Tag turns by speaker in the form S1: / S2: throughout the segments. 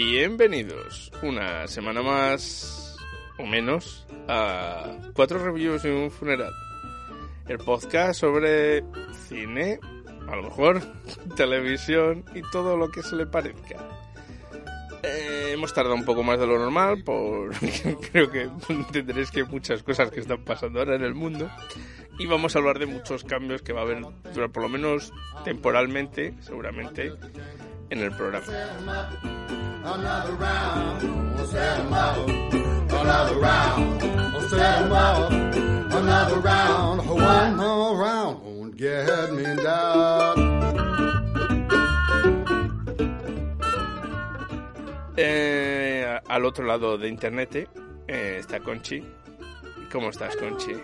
S1: Bienvenidos una semana más o menos a cuatro reviews y un funeral. El podcast sobre cine, a lo mejor televisión y todo lo que se le parezca. Eh, hemos tardado un poco más de lo normal, porque creo que entenderéis que muchas cosas que están pasando ahora en el mundo. Y vamos a hablar de muchos cambios que va a haber, por lo menos temporalmente, seguramente, en el programa. Eh, al otro lado de internet eh, está Conchi. ¿Cómo estás, Conchi?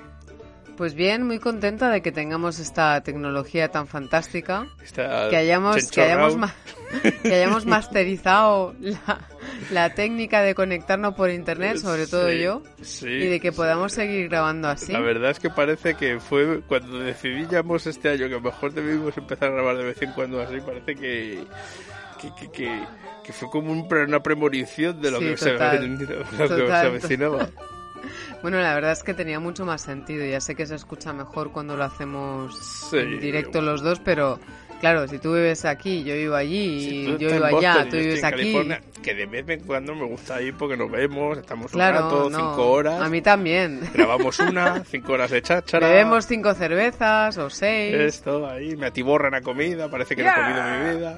S2: Pues bien, muy contenta de que tengamos esta tecnología tan fantástica,
S1: Está
S2: que hayamos, que hayamos, ma- que hayamos masterizado la, la técnica de conectarnos por internet, sobre todo
S1: Sí,
S2: yo,
S1: sí,
S2: y de que
S1: sí.
S2: podamos seguir grabando así.
S1: La verdad es que parece que fue cuando decidíamos este año que a lo mejor debimos empezar a grabar de vez en cuando así, parece que que, que, fue como un una premonición de lo
S2: Sí,
S1: que, se,
S2: total.
S1: lo que se avecinaba.
S2: Bueno, la verdad es que tenía mucho más sentido. Ya sé que se escucha mejor cuando lo hacemos
S1: Sí.
S2: en directo los dos, pero claro, si tú vives aquí, yo vivo allí,
S1: Si
S2: yo vivo allá,
S1: Boston
S2: tú vives
S1: en
S2: aquí.
S1: California, que de vez en cuando me gusta ir porque nos vemos, estamos
S2: Claro,
S1: un rato,
S2: no.
S1: cinco horas,
S2: A mí también.
S1: grabamos una, cinco horas de cháchara.
S2: Bebemos cinco cervezas o seis.
S1: Esto ahí, me atiborran a comida, parece que no he comido mi vida.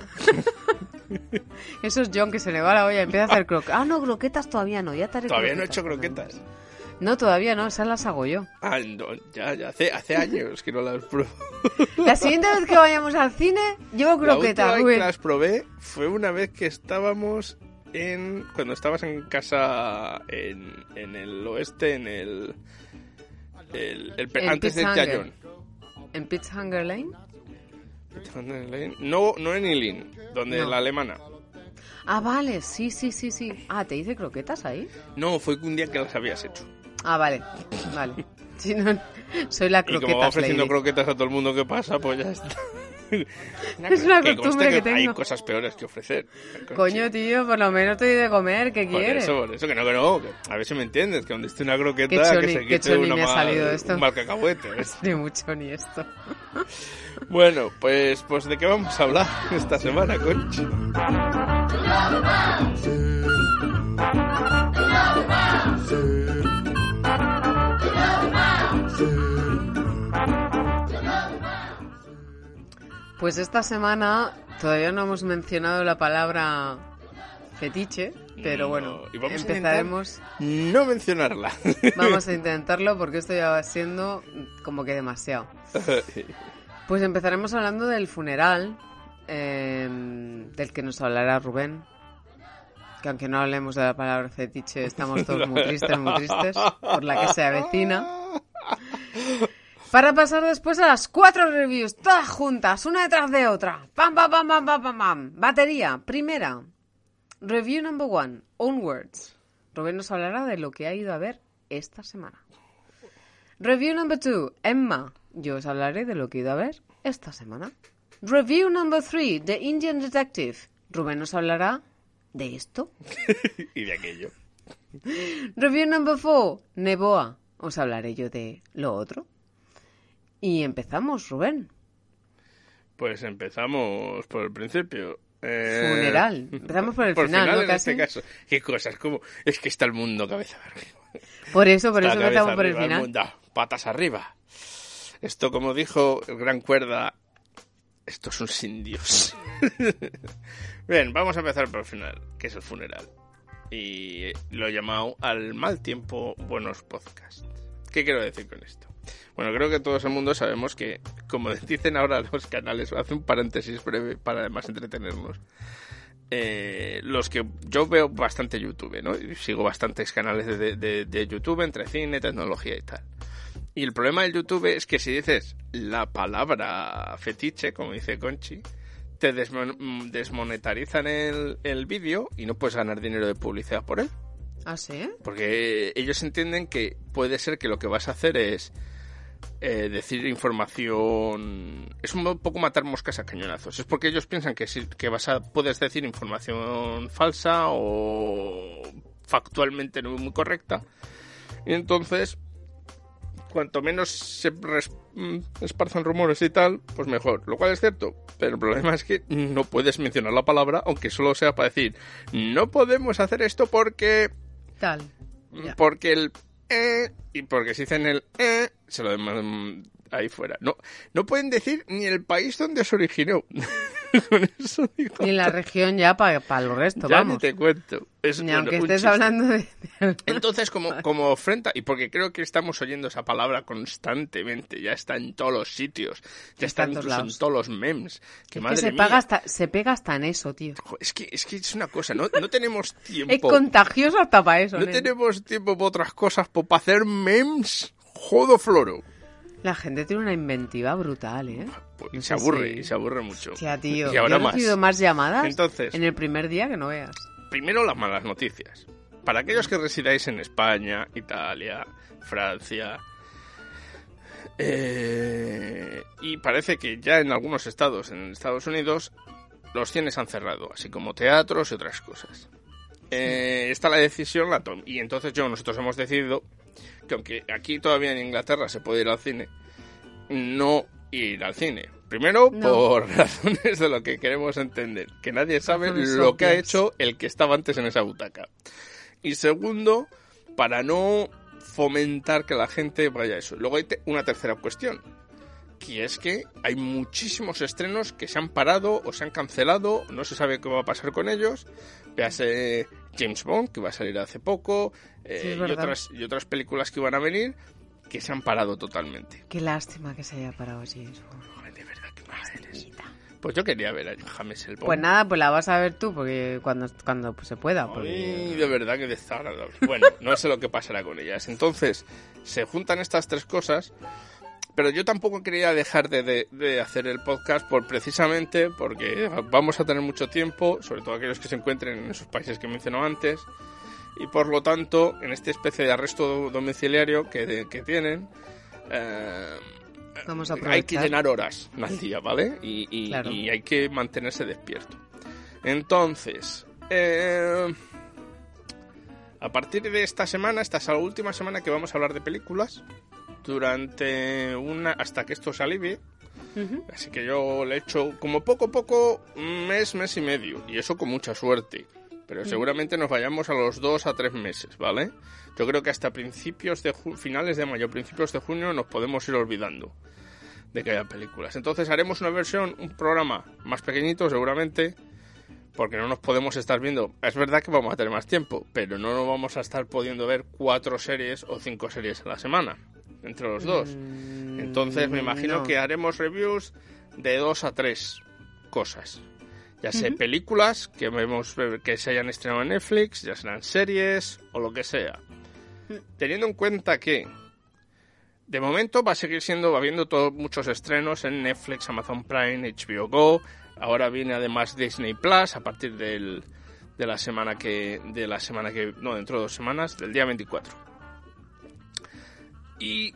S2: Eso es John que se le va la olla empieza a hacer croquetas. Ah, no, croquetas todavía no, ya te haré
S1: Todavía no he hecho
S2: croquetas.
S1: croquetas.
S2: No, todavía no, esas las hago yo.
S1: Ah, no, ya, ya, hace, hace años que no las pruebo.
S2: La siguiente vez que vayamos al cine, llevo
S1: La última
S2: croquetas,
S1: vez que las probé fue una vez que estábamos en... Cuando estabas en casa en, en el oeste, en el... el, el
S2: En
S1: antes de. Tallón.
S2: ¿En Pitts Hunger Lane?
S1: No, no en Ilin, donde
S2: No.
S1: la alemana.
S2: Ah, vale, sí, sí, sí, sí. Ah, ¿te hice croquetas ahí?
S1: No, fue un día que las habías hecho.
S2: Ah, vale, vale. Si no, soy la
S1: Y como va ofreciendo
S2: lady.
S1: croquetas a todo el mundo que pasa, pues ya está.
S2: Es una costumbre que
S1: Hay
S2: tengo.
S1: cosas peores que ofrecer.
S2: Coño, tío, por lo menos te doy de comer, ¿qué
S1: Por
S2: quieres?
S1: eso, por eso, que no, que no. que a ver si me entiendes, que donde esté una croqueta,
S2: Qué
S1: que se quite una
S2: me ha
S1: mal-
S2: salido esto.
S1: un mal cacahuete.
S2: Ni mucho ni esto.
S1: Bueno, pues, pues ¿de qué vamos a hablar esta semana, Conchi?
S2: Pues esta semana todavía no hemos mencionado la palabra fetiche, pero
S1: No,
S2: bueno,
S1: y vamos a
S2: empezaremos.
S1: No mencionarla.
S2: Vamos a intentarlo porque esto ya va siendo como que demasiado. Pues empezaremos hablando del funeral eh, del que nos hablará Rubén. Que aunque no hablemos de la palabra fetiche, estamos todos muy tristes, muy tristes por la que se avecina. Para pasar después a las cuatro reviews, todas juntas, una detrás de otra. Pam, pam, pam, pam, pam, pam, pam. Batería, primera. Review number one, Onwards. Rubén nos hablará de lo que ha ido a ver esta semana. Review number two, Emma. Yo os hablaré de lo que he ido a ver esta semana. Review number three, The Indian Detective. Rubén nos hablará de esto.
S1: y de aquello.
S2: Review number four, Neboa. Os hablaré yo de lo otro. Y empezamos, Rubén.
S1: Pues empezamos por el principio. Eh,
S2: Funeral. Empezamos por el
S1: por
S2: final, ¿no?
S1: en
S2: Casi.
S1: este caso. Qué cosas, como... Es que está el mundo cabeza arriba.
S2: Por eso, por
S1: Está
S2: eso empezamos por el final.
S1: mundo, patas arriba. Esto, como dijo el gran cuerda, estos son sin Dios. Bien, vamos a empezar por el final, que es el funeral. Y lo he llamado al mal tiempo buenos podcasts. ¿Qué quiero decir con esto? Bueno, creo que todo el mundo sabemos que, como dicen ahora los canales, hace un paréntesis breve para además entretenernos. eh, los que yo veo bastante YouTube, ¿no? Sigo bastantes canales de, de, de, YouTube entre cine, tecnología y tal. Y el problema del YouTube es que si dices la palabra fetiche, como dice Conchi, te desmonetarizan el, el vídeo y no puedes ganar dinero de publicidad por él.
S2: ¿Ah, sí?
S1: Porque ellos entienden que puede ser que lo que vas a hacer es eh, decir información. Es un poco matar moscas a cañonazos. Es porque ellos piensan que, que vas a, puedes decir información falsa o factualmente no muy correcta. Y entonces, cuanto menos se mm, esparzan rumores y tal, pues mejor. Lo cual es cierto. Pero el problema es que no puedes mencionar la palabra, aunque solo sea para decir, no podemos hacer esto porque...
S2: Tal.
S1: Porque el eh, y porque si dicen el eh, se lo ahí fuera. No, no pueden decir ni el país donde se originó.
S2: Ni la región ya para el resto,
S1: ya
S2: vamos.
S1: ni te cuento.
S2: ni aunque estés hablando de...
S1: Entonces, como, como ofrenda, y porque creo que estamos oyendo esa palabra constantemente, ya está en todos los sitios, ya está, incluso en todos los memes. Que, madre
S2: se,
S1: mía.
S2: hasta, se pega hasta en eso, tío.
S1: Es que es, que es una cosa, no, no tenemos tiempo.
S2: es contagioso hasta para eso.
S1: No tenemos tiempo para otras cosas, para hacer memes. Jodo floro.
S2: La gente tiene una inventiva brutal, ¿eh?
S1: Pues se aburre, y se aburre mucho.
S2: Ya, tío.
S1: Y ahora
S2: Yo he recibido más llamadas
S1: Entonces,
S2: en el primer día que no veas.
S1: primero las malas noticias. Para aquellos que residáis en España, Italia, Francia. eh, y parece que ya en algunos estados, en Estados Unidos, los cines han cerrado, así como teatros y otras cosas. Eh, está la decisión, la y entonces yo, nosotros hemos decidido que aunque aquí todavía en Inglaterra se puede ir al cine, no ir al cine. Primero,
S2: No.
S1: por razones de lo que queremos entender, que nadie sabe
S2: Razones
S1: lo que ha hecho el que estaba antes en esa butaca. Y segundo, para no fomentar que la gente vaya a eso. Luego hay una tercera cuestión, que es que hay muchísimos estrenos que se han parado o se han cancelado, no se sabe qué va a pasar con ellos. Véase James Bond, que va a salir hace poco, eh,
S2: Sí,
S1: y, otras, y otras películas que iban a venir, que se han parado totalmente.
S2: Qué lástima que se haya parado James Bond.
S1: De verdad, qué. Pues yo quería ver a James el Bond.
S2: Pues nada, pues la vas a ver tú porque cuando, cuando pues, se pueda. Porque...
S1: Ay, de verdad que desagradable. Bueno, no sé lo que pasará con ellas. Entonces, se juntan estas tres cosas, pero yo tampoco quería dejar de, de- de hacer el podcast por precisamente porque vamos a tener mucho tiempo, sobre todo aquellos que se encuentren en esos países que mencionó antes, y por lo tanto, en esta especie de arresto domiciliario que, que tienen, eh,
S2: Vamos a
S1: hay que llenar horas al día, ¿vale? Y, y-
S2: Claro.
S1: y hay que mantenerse despierto. Entonces, eh, a partir de esta semana, esta es la última semana que vamos a hablar de películas, durante una hasta que esto se alivie. Así que yo le he hecho como poco a poco, mes, mes y medio, y eso con mucha suerte. Pero seguramente nos vayamos a los dos a tres meses, ¿vale? Yo creo que hasta principios de finales de mayo, principios de junio nos podemos ir olvidando de que haya películas. Entonces haremos una versión, un programa más pequeñito seguramente, porque no nos podemos estar viendo. Es verdad que vamos a tener más tiempo, pero no nos vamos a estar pudiendo ver cuatro series o cinco series a la semana entre los dos.
S2: Mm,
S1: Entonces me imagino
S2: no.
S1: que haremos reviews de dos a tres cosas. Ya sea películas que vemos que se hayan estrenado en Netflix, ya serán series o lo que sea. Teniendo en cuenta que de momento va a seguir siendo, va habiendo todo, muchos estrenos en Netflix, Amazon Prime, HBO Go. Ahora viene además Disney Plus a partir del, de la semana que, de la semana que, no, dentro de dos semanas, del día 24. Y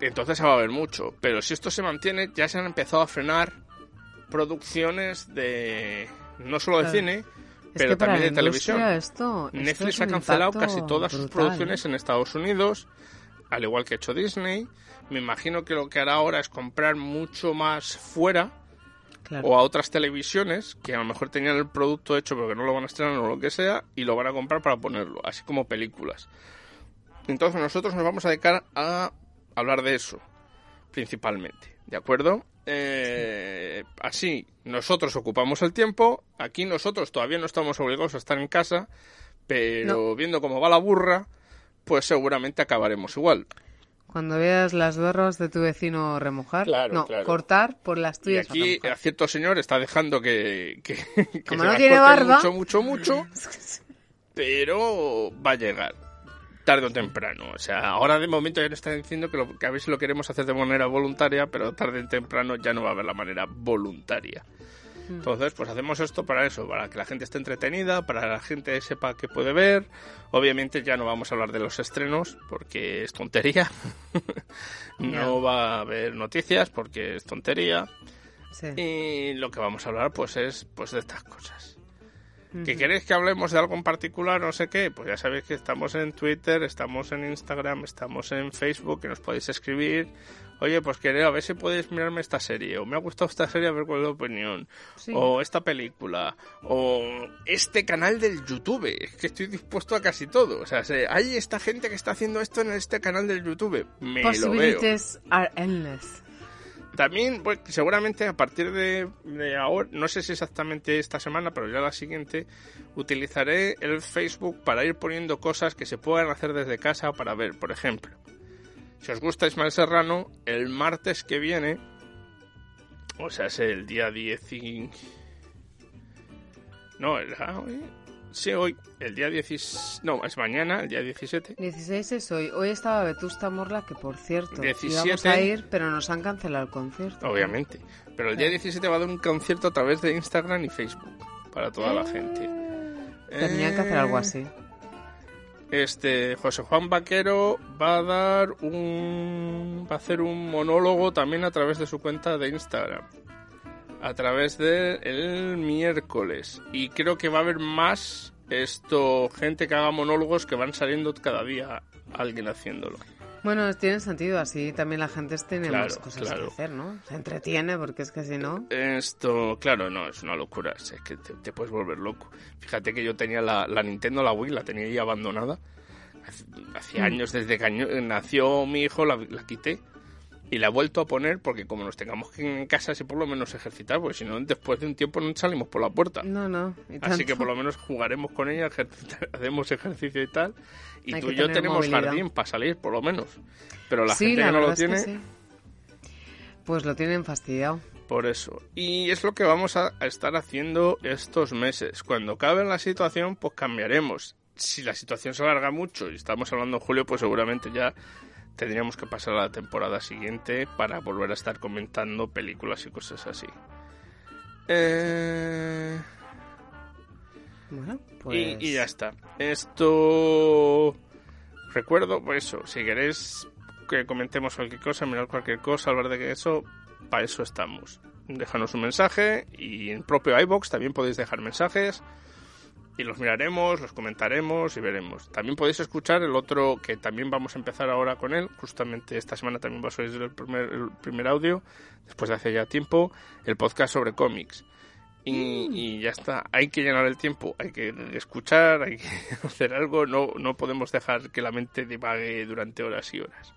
S1: entonces va a haber mucho. Pero si esto se mantiene, ya se han empezado a frenar producciones de no solo de
S2: Claro.
S1: cine,
S2: Es
S1: pero
S2: que
S1: también de televisión.
S2: Esto, esto
S1: Netflix ha cancelado casi todas sus producciones
S2: ¿eh?
S1: en Estados Unidos, al igual que ha hecho Disney. Me imagino que lo que hará ahora es comprar mucho más fuera
S2: Claro.
S1: o a otras televisiones que a lo mejor tenían el producto hecho pero que no lo van a estrenar o lo que sea y lo van a comprar para ponerlo, así como películas. Entonces nosotros nos vamos a dedicar a hablar de eso, principalmente, ¿de acuerdo? Eh, así nosotros ocupamos el tiempo, aquí nosotros todavía no estamos obligados a estar en casa, pero viendo cómo va la burra, pues seguramente acabaremos igual.
S2: Cuando veas las barbas de tu vecino remojar,
S1: Claro,
S2: no,
S1: claro.
S2: cortar por las
S1: Y
S2: tuyas.
S1: aquí a cierto señor está dejando que, que, que
S2: Como
S1: se
S2: no tiene barba.
S1: mucho, mucho, mucho, pero va a llegar tarde o temprano. O sea, ahora de momento ya nos están diciendo que, lo, que a si lo queremos hacer de manera voluntaria, pero tarde o temprano ya no va a haber la manera voluntaria. Entonces, pues hacemos esto para eso, para que la gente esté entretenida, para que la gente sepa que puede ver. Obviamente ya no vamos a hablar de los estrenos porque es tontería. no va a haber noticias porque es tontería.
S2: Sí.
S1: Y lo que vamos a hablar pues es pues de estas cosas. ¿Que queréis que hablemos de algo en particular, no sé qué? Pues ya sabéis que estamos en Twitter, estamos en Instagram, estamos en Facebook, que nos podéis escribir. Oye, pues queréis a ver si podéis mirarme esta serie, o me ha gustado esta serie, a ver cuál es la opinión,
S2: Sí.
S1: o esta película, o este canal del YouTube. Es que estoy dispuesto a casi todo. O sea, se- hay esta gente que está haciendo esto en este canal del YouTube. Me lo veo.
S2: Are endless.
S1: También, pues, seguramente a partir de, ahora, no sé si exactamente esta semana, pero ya la siguiente, utilizaré el Facebook para ir poniendo cosas que se puedan hacer desde casa para ver. Por ejemplo, si os gusta Ismael Serrano, el martes que viene, o sea, es el día 10 y... No, era hoy. Sí, hoy, el día 16... No, es mañana, el día 17.
S2: 16 es hoy. Hoy estaba Vetusta Morla, que por cierto,
S1: 17.
S2: íbamos a ir, pero nos han cancelado el concierto.
S1: Obviamente. Pero el día 17 va a dar un concierto a través de Instagram y Facebook para toda la gente.
S2: Tenían que hacer algo así.
S1: Este José Juan Vaquero va a dar un va a hacer un monólogo también a través de su cuenta de Instagram. A través de el miércoles y creo que va a haber más esto gente que haga monólogos que van saliendo cada día alguien haciéndolo.
S2: Bueno, tiene sentido, así también la gente tiene
S1: Claro,
S2: más cosas
S1: claro.
S2: que hacer, ¿no? Se entretiene, porque es que si no...
S1: Esto, claro, no, es una locura. Es que te, te puedes volver loco. Fíjate que yo tenía la, la Nintendo, la Wii, la tenía ahí abandonada. Hace- Hacía
S2: Mm.
S1: años desde que nació mi hijo, la, la quité. Y la he vuelto a poner porque como nos tengamos que en casa, sí por lo menos ejercitar, porque si no, después de un tiempo no salimos por la puerta.
S2: No, no.
S1: Así que por lo menos jugaremos con ella, ejercitar- hacemos ejercicio y tal. Y
S2: Hay
S1: tú y yo tenemos
S2: movilidad.
S1: jardín para salir, por lo menos. Pero la
S2: sí,
S1: gente
S2: la
S1: que no lo tiene...
S2: es que sí. Pues lo tienen fastidiado.
S1: Por eso. Y es lo que vamos a, estar haciendo estos meses. Cuando acabe la situación, pues cambiaremos. Si la situación se alarga mucho y estamos hablando en julio, pues seguramente ya tendríamos que pasar a la temporada siguiente para volver a estar comentando películas y cosas así. Eh,
S2: Bueno,
S1: y-
S2: pues...
S1: y, ya está. Esto. Recuerdo, pues eso, si queréis que comentemos cualquier cosa, mirar cualquier cosa, hablar de que eso, para eso estamos. Déjanos un mensaje y en propio iBox también podéis dejar mensajes y los miraremos, los comentaremos y veremos. También podéis escuchar el otro que también vamos a empezar ahora con él. Justamente esta semana también va a salir el primer, el primer audio, después de hace ya tiempo, el podcast sobre cómics. Y, y ya está, hay que llenar el tiempo, hay que escuchar, hay que hacer algo, no, no podemos dejar que la mente divague durante horas y horas.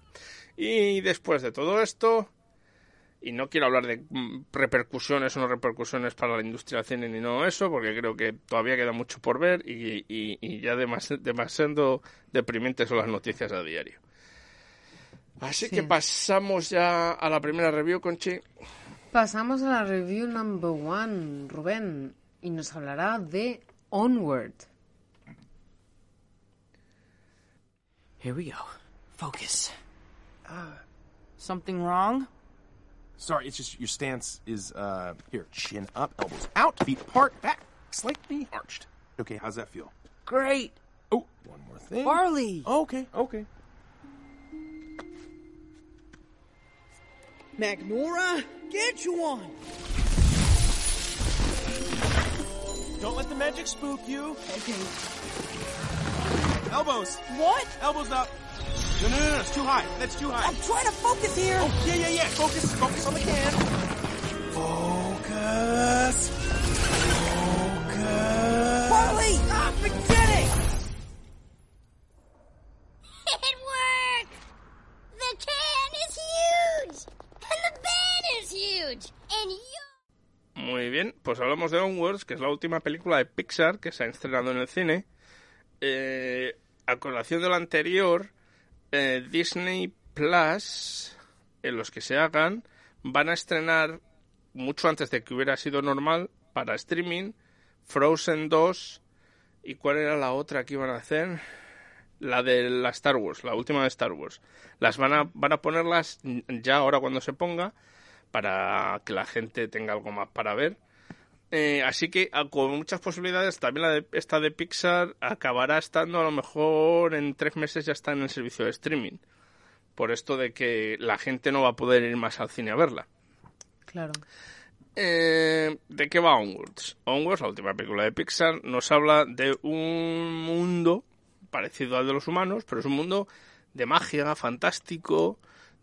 S1: Y después de todo esto, y no quiero hablar de mm, repercusiones o no repercusiones para la industria del cine ni nada de eso, porque creo que todavía queda mucho por ver y, y- y ya demas- demasiado deprimentes son las noticias a diario. Así
S2: Sí.
S1: que pasamos ya a la primera review, Conchi.
S2: Pasamos a la review number one, Rubén, y nos hablará de Onward.
S3: Here we go. Focus. Uh, something wrong?
S4: Sorry, it's just your stance is uh here, chin up, elbows out, feet apart, back slightly arched. Okay, how's that feel?
S3: Great.
S4: Oh, one more thing.
S3: Barley.
S4: Okay, okay.
S3: Magnora, get you one.
S4: Don't let the magic spook you. Okay. Elbows.
S3: What?
S4: Elbows up. No, no, no, no, it's too high. That's too high.
S3: I'm trying to focus here.
S4: Oh, yeah, yeah, yeah. Focus, focus on the can. Focus. Focus.
S3: Barley, ah, forget it.
S5: It worked! The can is huge! And the bed is huge! And you...
S1: Muy bien, pues hablamos de Onwards, que es la última película de Pixar que se ha estrenado en el cine. Eh, a colación de la anterior, eh, Disney Plus, en los que se hagan, van a estrenar, mucho antes de que hubiera sido normal, para streaming, Frozen 2 y cuál era la otra que iban a hacer la de la Star Wars la última de Star Wars. Las van a van a ponerlas ya ahora cuando se ponga para que la gente tenga algo más para ver Eh, así que ah, con muchas posibilidades también la de, esta de Pixar acabará estando a lo mejor en tres meses ya está en el servicio de streaming por esto de que la gente no va a poder ir más al cine a verla
S2: Claro.
S1: eh, ¿De qué va Onwards? Onwards, la última película de Pixar, nos habla de un mundo parecido al de los humanos, pero es un mundo de magia, fantástico,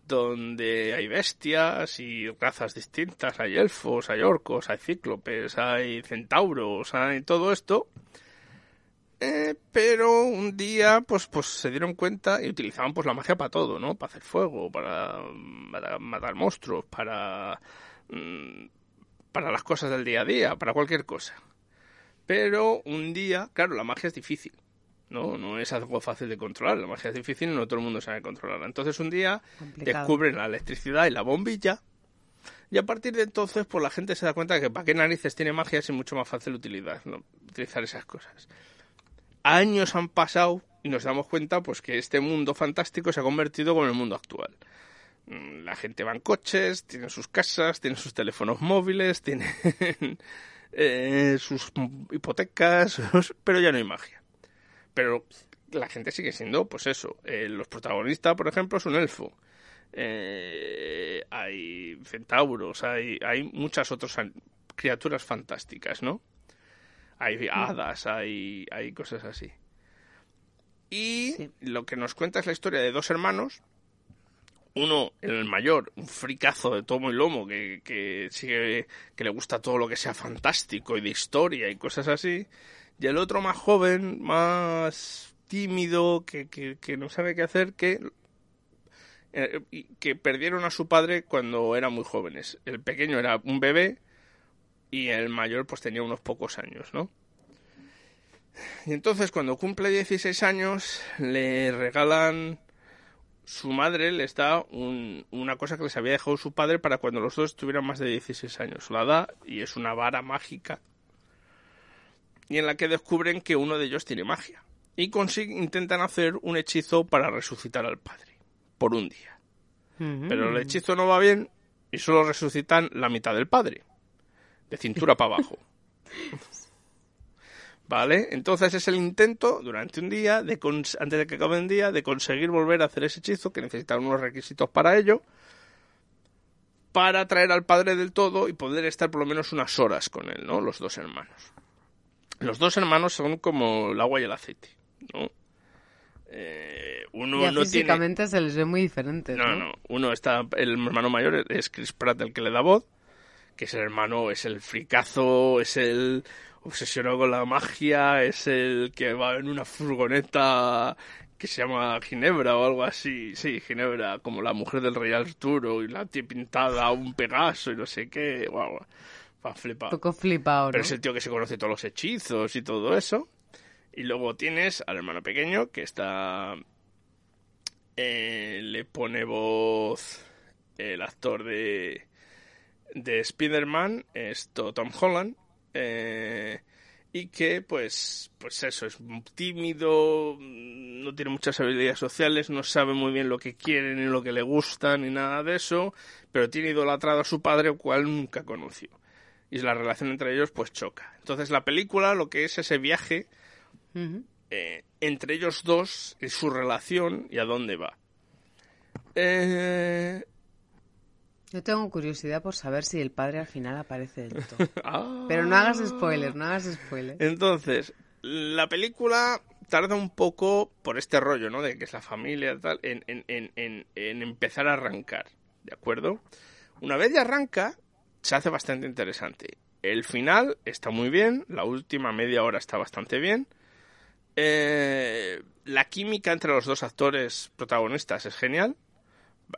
S1: donde hay bestias y razas distintas, hay elfos, hay orcos, hay cíclopes, hay centauros, hay todo esto. Eh, pero un día pues pues se dieron cuenta y utilizaban pues la magia para todo, ¿no? Para hacer fuego, para, para matar monstruos, para mm, para las cosas del día a día, para cualquier cosa. Pero un día, claro, la magia es difícil. No, no es algo fácil de controlar. La magia es difícil y no todo el mundo sabe controlarla. Entonces un día
S2: Complicado.
S1: descubren la electricidad y la bombilla. Y a partir de entonces, pues la gente se da cuenta de que para qué narices tiene magia si es mucho más fácil utilizar, ¿no? utilizar esas cosas. Años han pasado y nos damos cuenta pues que este mundo fantástico se ha convertido con el mundo actual. Mm, La gente va en coches, tienen sus casas, tienen sus teléfonos móviles, tienen eh, sus hipotecas, pero ya no hay magia. Pero la gente sigue siendo, pues eso, eh, los protagonistas, por ejemplo, es un elfo. Eh, hay centauros, hay, hay muchas otras criaturas fantásticas, ¿no? Hay hadas, hay, hay cosas así. Y
S2: Sí.
S1: lo que nos cuenta es la historia de dos hermanos. Uno, el mayor, un fricazo de tomo y lomo, que, que sigue, que le gusta todo lo que sea fantástico y de historia y cosas así. Y el otro más joven, más tímido, que, que, no sabe qué hacer, que, eh, que perdieron a su padre cuando eran muy jóvenes. El pequeño era un bebé y el mayor pues tenía unos pocos años, ¿no? Y entonces cuando cumple 16 años le regalan su madre les da un- una cosa que les había dejado su padre para cuando los dos tuvieran más de 16 años. La da y es una vara mágica y en la que descubren que uno de ellos tiene magia y consiguen, intentan hacer un hechizo para resucitar al padre por un día. Pero el hechizo no va bien y solo resucitan la mitad del padre, de cintura para abajo. ¿Vale? Entonces es el intento durante un día, de cons- antes de que acabe el día, de conseguir volver a hacer ese hechizo, que necesitan unos requisitos para ello, para traer al padre del todo y poder estar por lo menos unas horas con él, ¿no? Los dos hermanos. Los dos hermanos son como el agua y el aceite, ¿no? Eh, uno
S2: ya
S1: no tiene...
S2: físicamente se les ve muy diferentes, ¿no?
S1: No, no. Uno está, el hermano mayor es Chris Pratt el que le da voz, que es el hermano, es el fricazo, es el obsesionado con la magia, es el que va en una furgoneta que se llama Ginebra o algo así. Sí, Ginebra, como la mujer del rey Arturo y la tía pintada, un Pegaso y no sé qué. Guau, flipado.
S2: Un poco flipado, ¿no?
S1: Pero es el tío que se conoce todos los hechizos y todo eso. Y luego tienes al hermano pequeño que está. eh, le pone voz el actor de. de Spider-Man, esto Tom Holland. eh, y que, pues, pues eso, es tímido, no tiene muchas habilidades sociales, no sabe muy bien lo que quiere, ni lo que le gusta, ni nada de eso, pero tiene idolatrado a su padre, el cual nunca conoció y la relación entre ellos pues choca. Entonces la película lo que es ese viaje eh, entre ellos dos y su relación y a dónde va. Eh,
S2: Yo tengo curiosidad por saber si el padre al final aparece del todo.
S1: ah.
S2: Pero no hagas spoilers, no hagas spoilers.
S1: Entonces, la película tarda un poco por este rollo, ¿no? De que es la familia y tal, en, en, en, en, en empezar a arrancar, ¿de acuerdo? Una vez ya arranca, se hace bastante interesante. El final está muy bien, la última media hora está bastante bien. Eh, la química entre los dos actores protagonistas es genial.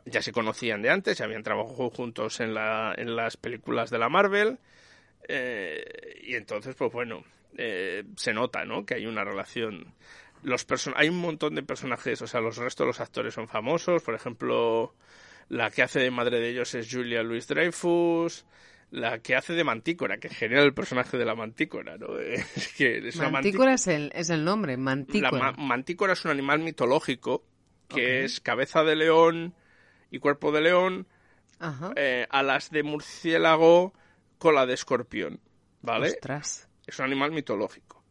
S1: Ya se conocían de antes, ya habían trabajado juntos en, la, en las películas de la Marvel. Eh, y entonces, pues bueno, eh, se nota, ¿no? Que hay una relación. los person hay un montón de personajes, o sea, los restos de los actores son famosos. Por ejemplo, la que hace de madre de ellos es Julia Louis Dreyfus. La que hace de Mantícora, que genera el personaje de la Mantícora, ¿no? Es que es una
S2: Mantícora es el, es el nombre,
S1: la
S2: Mantícora.
S1: ma- mantícora es un animal mitológico que es cabeza de león y cuerpo de león,
S2: Ajá.
S1: eh, alas de murciélago, cola de escorpión, ¿vale?
S2: Ostras.
S1: Es un animal mitológico.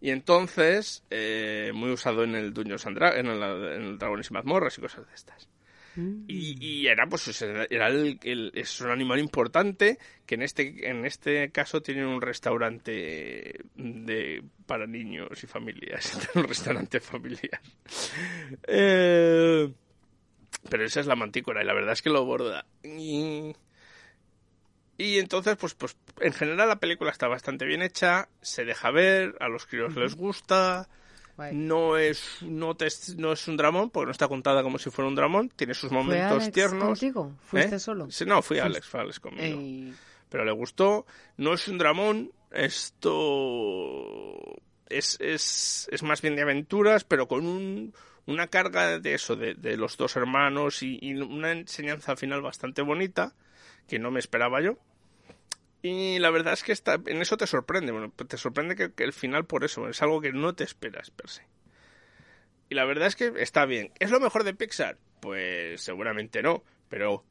S1: Y entonces, eh, muy usado en el Dungeons and en el, en el Dragones y Mazmorras y cosas de estas. Y, y era, pues, era el- es un animal importante que en este, en este caso tiene un restaurante de, para niños y familias. un restaurante familiar. Eh, pero esa es la mantícora y la verdad es que lo borda. Y, y entonces, pues, pues, en general la película está bastante bien hecha, se deja ver, a los críos les gusta.
S2: Guay.
S1: No es, no, te- no es un dramón, porque no está contada como si fuera un dramón. Tiene sus
S2: ¿Fue
S1: momentos
S2: Alex
S1: tiernos.
S2: contigo? ¿Fuiste
S1: ¿Eh?
S2: solo?
S1: Sí, no, fui Alex, fue Alex conmigo.
S2: Ey,
S1: Pero le gustó. No es un dramón. Esto es, es, es más bien de aventuras, pero con un, una carga de eso, de, de los dos hermanos y, y una enseñanza final bastante bonita, que no me esperaba yo. Y la verdad es que está, en eso te sorprende. Bueno, te sorprende que, que el final por eso es algo que no te esperas per se. Y la verdad es que está bien. ¿Es lo mejor de Pixar? Pues seguramente no, pero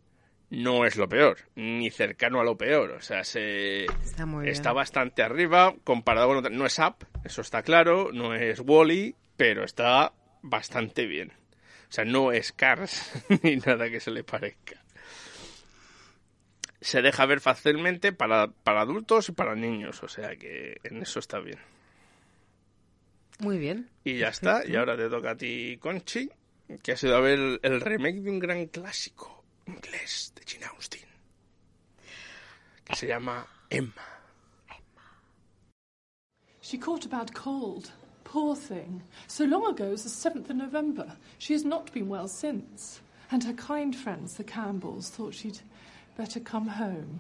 S1: no es lo peor, ni cercano a lo peor. O sea, se
S2: Está muy
S1: está bastante arriba comparado con otra- No es Up, eso está claro, no es Wally, pero está bastante bien. O sea, no es Cars ni nada que se le parezca. Se deja ver fácilmente para, para adultos y para niños, o sea que en eso está bien.
S2: Muy bien.
S1: Y ya está, y ahora te toca a ti, Conchi, que has ido a ver el, el remake de un gran clásico inglés de Jane Austen, que se llama Emma.
S6: She caught a bad cold. Poor thing. So long ago as the 7th of November. She has not been well since. And her kind friends, the Campbells, thought she'd better come home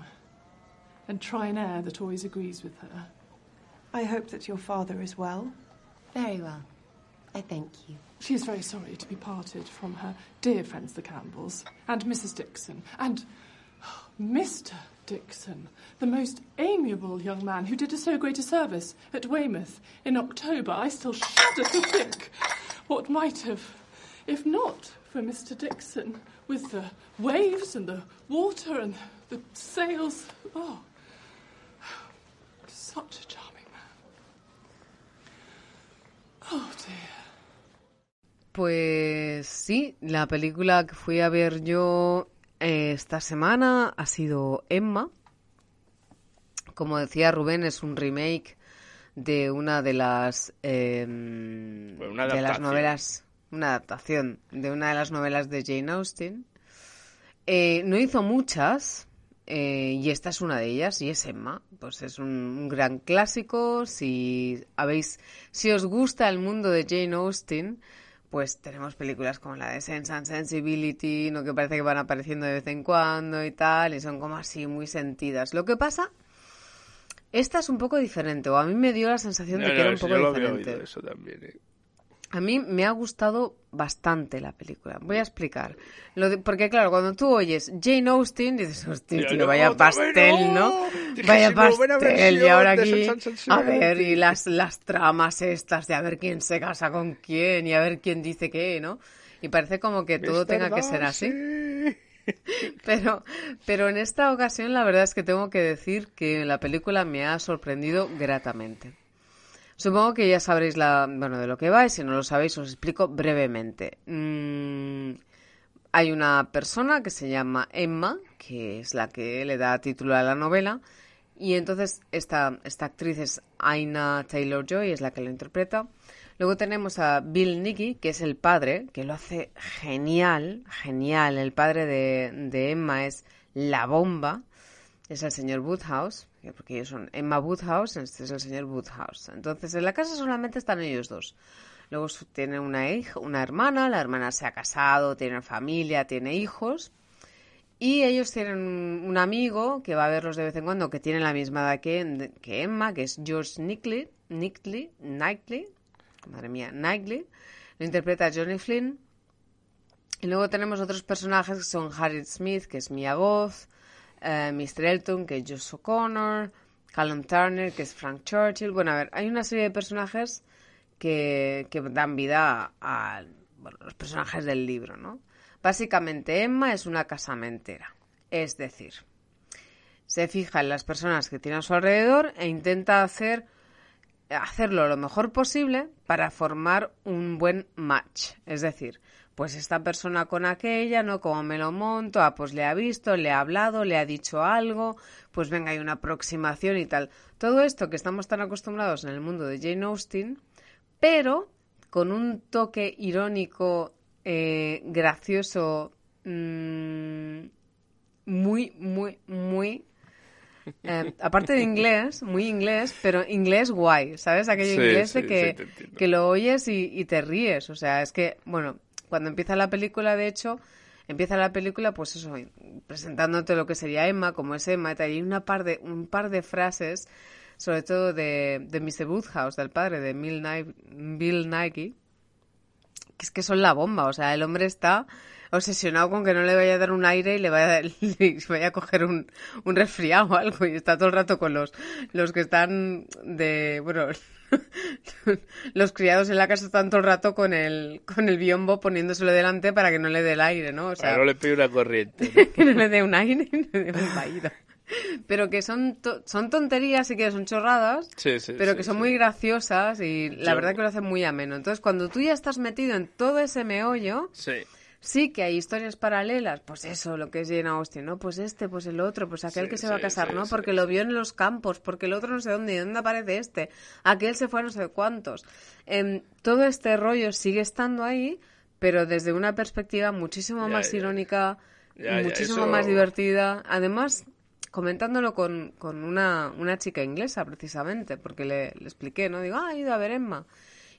S6: and try an air that always agrees with her.
S7: I hope that your father is well.
S8: Very well. I thank you.
S6: She is very sorry to be parted from her dear friends, the Campbells, and Mrs. Dixon, and Mr. Dixon, the most amiable young man who did us so great a service at Weymouth in October. I still shudder to think what might have, if not for Mr. Dixon, with the waves and the water and the sails. Oh, such a charming man. Oh dear.
S2: Pues sí, la película que fui a ver yo eh, esta semana ha sido Emma. Como decía Rubén, es un remake de una de las em,
S1: Bueno, una
S2: de las novelas, una adaptación de una de las novelas de Jane Austen. Eh, no hizo muchas eh, y esta es una de ellas y es Emma. Pues es un, un gran clásico. Si habéis, si os gusta el mundo de Jane Austen, pues tenemos películas como la de Sense and Sensibility, ¿no? que parece que van apareciendo de vez en cuando y tal, y son como así muy sentidas. Lo que pasa, esta es un poco diferente, o a mí me dio la sensación de que
S1: no,
S2: era un poco
S1: yo lo había
S2: diferente.
S1: oído eso también. eh.
S2: A mí me ha gustado bastante la película. Voy a explicar. Lo de- porque claro, cuando tú oyes Jane Austen, dices, hostia, tío,
S1: no,
S2: vaya pastel,
S1: no.
S2: Vaya pastel. Y ahora aquí, a ver, y las, las tramas estas de a ver quién se casa con quién y a ver quién dice qué, ¿no? Y parece como que todo tenga que ser así. Pero, pero en esta ocasión la verdad es que tengo que decir que la película me ha sorprendido gratamente. Supongo que ya sabréis la, bueno, de lo que va y si no lo sabéis os explico brevemente. Mm, hay una persona que se llama Emma, que es la que le da título a la novela, y entonces esta, esta actriz es Aina Taylor-Joy, es la que lo interpreta. Luego tenemos a Bill Nighy, que es el padre, que lo hace genial, genial. El padre de, de Emma es la bomba, es el señor Woodhouse, porque ellos son Emma Woodhouse, este es el señor Woodhouse. Entonces en la casa solamente están ellos dos. Luego tiene una hija, una hermana, la hermana se ha casado, tiene familia, tiene hijos. Y ellos tienen un, amigo que va a verlos de vez en cuando, que tiene la misma edad que, Emma, que es George Nickley, Knightley, madre mía, Knightley, lo interpreta Johnny Flynn. Y luego tenemos otros personajes que son Harriet Smith, que es Mia Goth, eh, Mr. Elton, que es Josh O'Connor, Callum Turner, que es Frank Churchill. Bueno, a ver, hay una serie de personajes que, que dan vida a bueno, los personajes del libro, ¿no? Básicamente, Emma es una casamentera. Es decir, se fija en las personas que tiene a su alrededor e intenta hacer hacerlo lo mejor posible para formar un buen match. Es decir, pues esta persona con aquella, ¿no? Como me lo monto, ah, pues le ha visto, le ha hablado, le ha dicho algo, pues venga, hay una aproximación y tal. Todo esto que estamos tan acostumbrados en el mundo de Jane Austen, pero con un toque irónico, eh, gracioso, mmm, muy, muy, muy eh, aparte de inglés, muy inglés, pero inglés guay, ¿sabes? Aquello
S1: Sí,
S2: inglés de que,
S1: sí,
S2: que lo oyes y, y te ríes. O sea, es que, bueno, cuando empieza la película, de hecho, empieza la película, pues eso, presentándote lo que sería Emma, como es Emma, y una par de, un par de frases, sobre todo de, de Mr. Woodhouse, del padre de Bill Nighy, que es que son la bomba. O sea, el hombre está obsesionado con que no le vaya a dar un aire y le vaya, le vaya a coger un, un resfriado o algo. Y está todo el rato con los, los que están de, bueno, los criados en la casa están todo el rato con el, con el biombo poniéndoselo delante para que no le dé el aire, ¿no? O sea,
S1: Para no le pide una corriente. ¿no?
S2: que no le dé un aire y no le dé un vaído. Pero que son, to- son tonterías y que son chorradas,
S1: Sí, sí,
S2: pero
S1: sí,
S2: que son muy graciosas y la
S1: Yo-
S2: verdad que lo hacen muy ameno. Entonces, cuando tú ya estás metido en todo ese meollo.
S1: Sí
S2: que hay historias paralelas. Pues eso, lo que es Jane Austen, ¿no? Pues este, pues el otro, pues aquel
S1: Sí,
S2: que se va a casar,
S1: sí,
S2: ¿no? Porque lo vio en los campos, porque el otro no sé dónde, ¿y dónde aparece este? Aquel se fue a no sé cuántos. Em, todo este rollo sigue estando ahí, pero desde una perspectiva muchísimo
S1: Ya,
S2: más
S1: ya.
S2: irónica,
S1: ya,
S2: muchísimo
S1: eso-
S2: más divertida. Además, comentándolo con, con una, una chica inglesa, precisamente, porque le, le expliqué, ¿no? Digo, ah, he ido a ver Emma.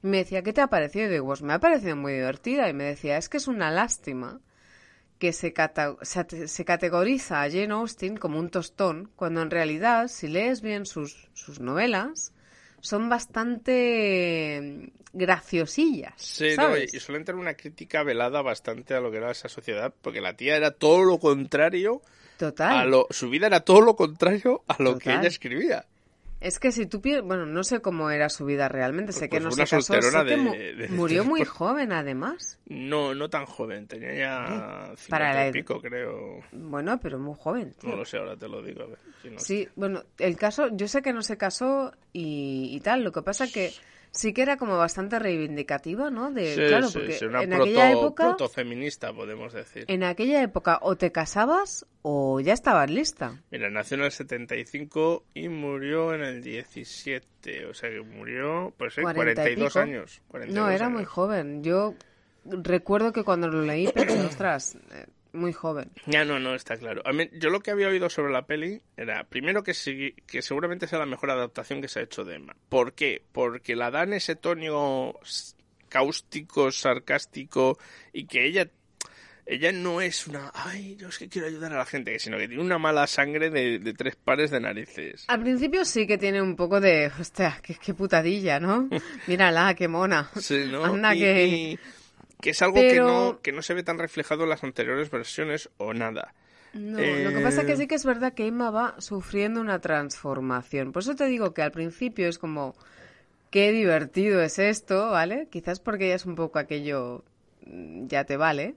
S2: Y me decía, ¿qué te ha parecido? Y digo, pues me ha parecido muy divertida. Y me decía, es que es una lástima que se, cata- se, se categoriza a Jane Austen como un tostón, cuando en realidad, si lees bien sus, sus novelas, son bastante graciosillas.
S1: Sí, no, y suelen tener una crítica velada bastante a lo que era esa sociedad, porque la tía era todo lo contrario
S2: Total.
S1: a lo, su vida era todo lo contrario a lo que ella escribía.
S2: Es que si tú piensas, bueno, no sé cómo era su vida realmente, sé que
S1: Pues
S2: no
S1: una
S2: se casó, sé que
S1: de-
S2: mu-
S1: de-
S2: murió muy
S1: pues-
S2: joven además.
S1: No, no tan joven, tenía ya
S2: para
S1: cincuenta
S2: la
S1: pico, creo.
S2: Bueno, pero muy joven. tío.
S1: No lo sé, ahora te lo digo. A ver, si no
S2: Sí, bueno, el caso, yo sé que no se casó y, y tal, lo que pasa que sí que era como bastante reivindicativa, ¿no? De,
S1: Sí,
S2: claro,
S1: sí,
S2: porque
S1: sí, una
S2: en
S1: proto,
S2: aquella época,
S1: protofeminista, podemos decir.
S2: en aquella época o te casabas o ya estabas lista.
S1: Mira, nació en el 75 y murió en el 17. O sea que murió, pues sí,
S2: 40 y
S1: 42
S2: pico.
S1: años. 42
S2: No, era
S1: años.
S2: muy joven. Yo recuerdo que cuando lo leí pensé, ostras, eh, muy joven.
S1: Ya, no, no, está claro. A mí, yo lo que había oído sobre la peli era, primero, que, sí- que seguramente sea la mejor adaptación que se ha hecho de Emma. ¿Por qué? Porque la dan ese tono cáustico, sarcástico, y que ella... Ella no es una, ay, yo es que quiero ayudar a la gente, sino que tiene una mala sangre de, de tres pares de narices.
S2: Al principio sí que tiene un poco de, hostia, qué, qué putadilla, ¿no? Mírala, qué mona.
S1: Sí, ¿no?
S2: Anda
S1: Y-
S2: que...
S1: y que es algo
S2: Pero-
S1: que, no, que no se ve tan reflejado en las anteriores versiones o nada.
S2: No, lo que pasa
S1: Eh,
S2: que sí que es verdad que Emma va sufriendo una transformación. Por eso te digo que al principio es como, qué divertido es esto, ¿vale? Quizás porque ella es un poco aquello, mm, ya te vale.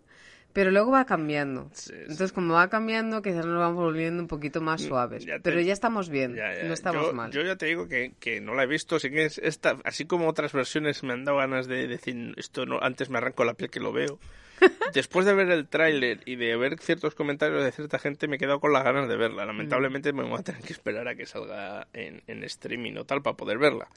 S2: Pero luego va cambiando.
S1: Sí, sí.
S2: Entonces, como va cambiando, quizás nos vamos volviendo un poquito más suaves.
S1: Mm, ya te-
S2: Pero ya estamos bien,
S1: Ya, ya.
S2: no estamos
S1: yo,
S2: mal.
S1: yo ya te digo que, que no la he visto, sí que es esta, así como otras versiones me han dado ganas de decir esto no, antes me arranco la piel que lo veo. Después de ver el tráiler y de ver ciertos comentarios de cierta gente me he quedado con las ganas de verla. Lamentablemente me voy a tener que esperar a que salga en, en streaming o tal para poder verla.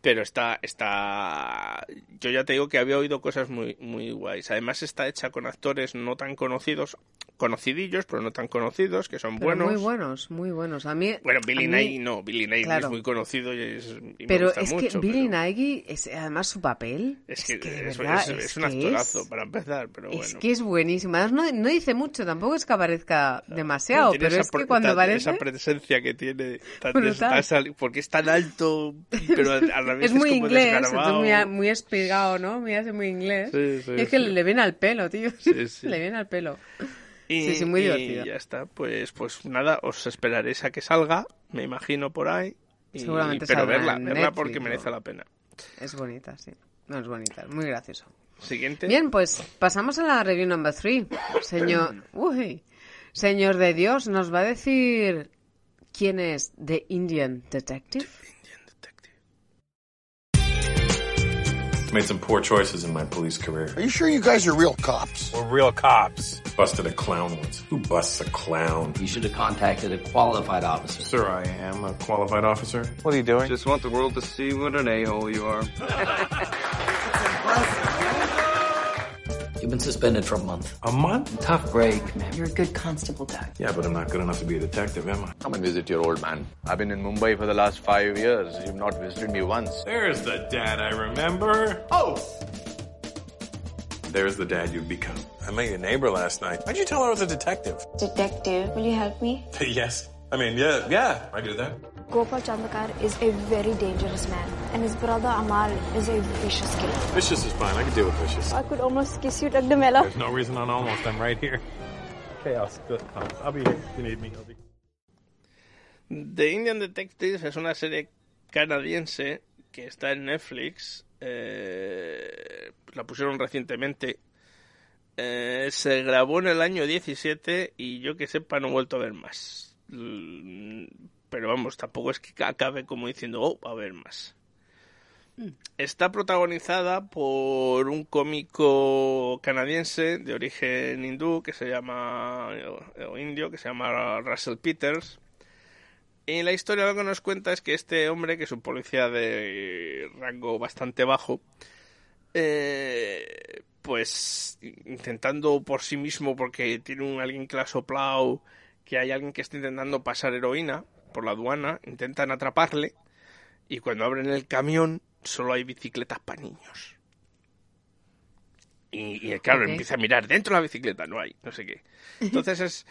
S1: Pero está, está, yo ya te digo que había oído cosas muy, muy guays. Además está hecha con actores no tan conocidos, conocidillos, pero no tan conocidos, que son
S2: Pero
S1: buenos.
S2: muy buenos, muy buenos. A mí,
S1: Bueno, Billy Nighy no, Billy
S2: Claro.
S1: es muy conocido y, es, y me
S2: Pero
S1: gusta
S2: es que Billy
S1: pero
S2: es, además su papel,
S1: es que,
S2: de
S1: es,
S2: verdad,
S1: es-
S2: es
S1: es un
S2: que
S1: actorazo
S2: es-
S1: para empezar, pero
S2: Es
S1: bueno.
S2: que es buenísimo. Además, no, no dice mucho, tampoco es que aparezca demasiado, pero es que cuando aparece...
S1: Esa presencia que tiene, tan porque es tan alto, pero a la
S2: Es muy inglés, entonces muy, muy espigado, ¿no? Me hace muy inglés.
S1: Sí, sí,
S2: y es que le viene al pelo, tío. Le viene al pelo.
S1: Y,
S2: sí, sí, muy
S1: y
S2: divertido.
S1: ya está, pues, pues nada, os esperaréis a que salga, me imagino por ahí. Y-
S2: Seguramente
S1: pero verla, verla
S2: Netflix
S1: porque merece la pena.
S2: Es bonita, sí. No, es bonita, es muy gracioso.
S1: Siguiente.
S2: Bien, pues pasamos a la review number three. Señor, uy, señor de Dios, ¿nos va a decir quién es The Indian Detective?
S9: Made some poor choices in my police career.
S10: Are you sure you guys are real cops?
S9: We're real cops. Busted a clown once. Who busts a clown?
S11: You should have contacted a qualified officer.
S9: Sir, I am a qualified officer.
S12: What are you doing? Just want the world to see what an a-hole you are.
S11: You've been suspended for a month.
S9: A month?
S11: Tough break, man.
S8: You're a good constable, Doug.
S9: Yeah, but I'm not good enough to be a detective, am I?
S12: Come and visit your old man. I've been in Mumbai for the last five years. You've not visited me once.
S9: There's the dad I remember. Oh! There's the dad you've become. I met your neighbor last night. Why'd you tell her I was a detective?
S13: Detective, will you help me?
S9: yes. I mean, yeah, yeah, I do that.
S13: Gopal Chandakar is a very dangerous man, and his brother Amal is a vicious killer.
S9: Vicious is fine. I can deal with vicious.
S13: I could almost kiss you, Doug Demella.
S9: There's no reason on almost. I'm right here. Chaos. Good. I'll, I'll be here if you need me. I'll be.
S1: The Indian Detective es una serie canadiense que está en Netflix. eh, la pusieron recientemente. Eh, se grabó en el año 17 y yo que sepa no he vuelto a ver más. Mm, Pero vamos, tampoco es que acabe como diciendo, oh, va a haber más. Está protagonizada por un cómico canadiense de origen hindú que se llama, o indio, que se llama Russell Peters. Y la historia lo que nos cuenta es que este hombre, que es un policía de rango bastante bajo, eh, pues intentando por sí mismo, porque tiene un alguien que ha soplado, que hay alguien que está intentando pasar heroína por la aduana, intentan atraparle y cuando abren el camión solo hay bicicletas para niños. Y, y, claro,
S14: Ok.
S1: empieza a mirar dentro de la bicicleta, no hay, no sé qué. Entonces es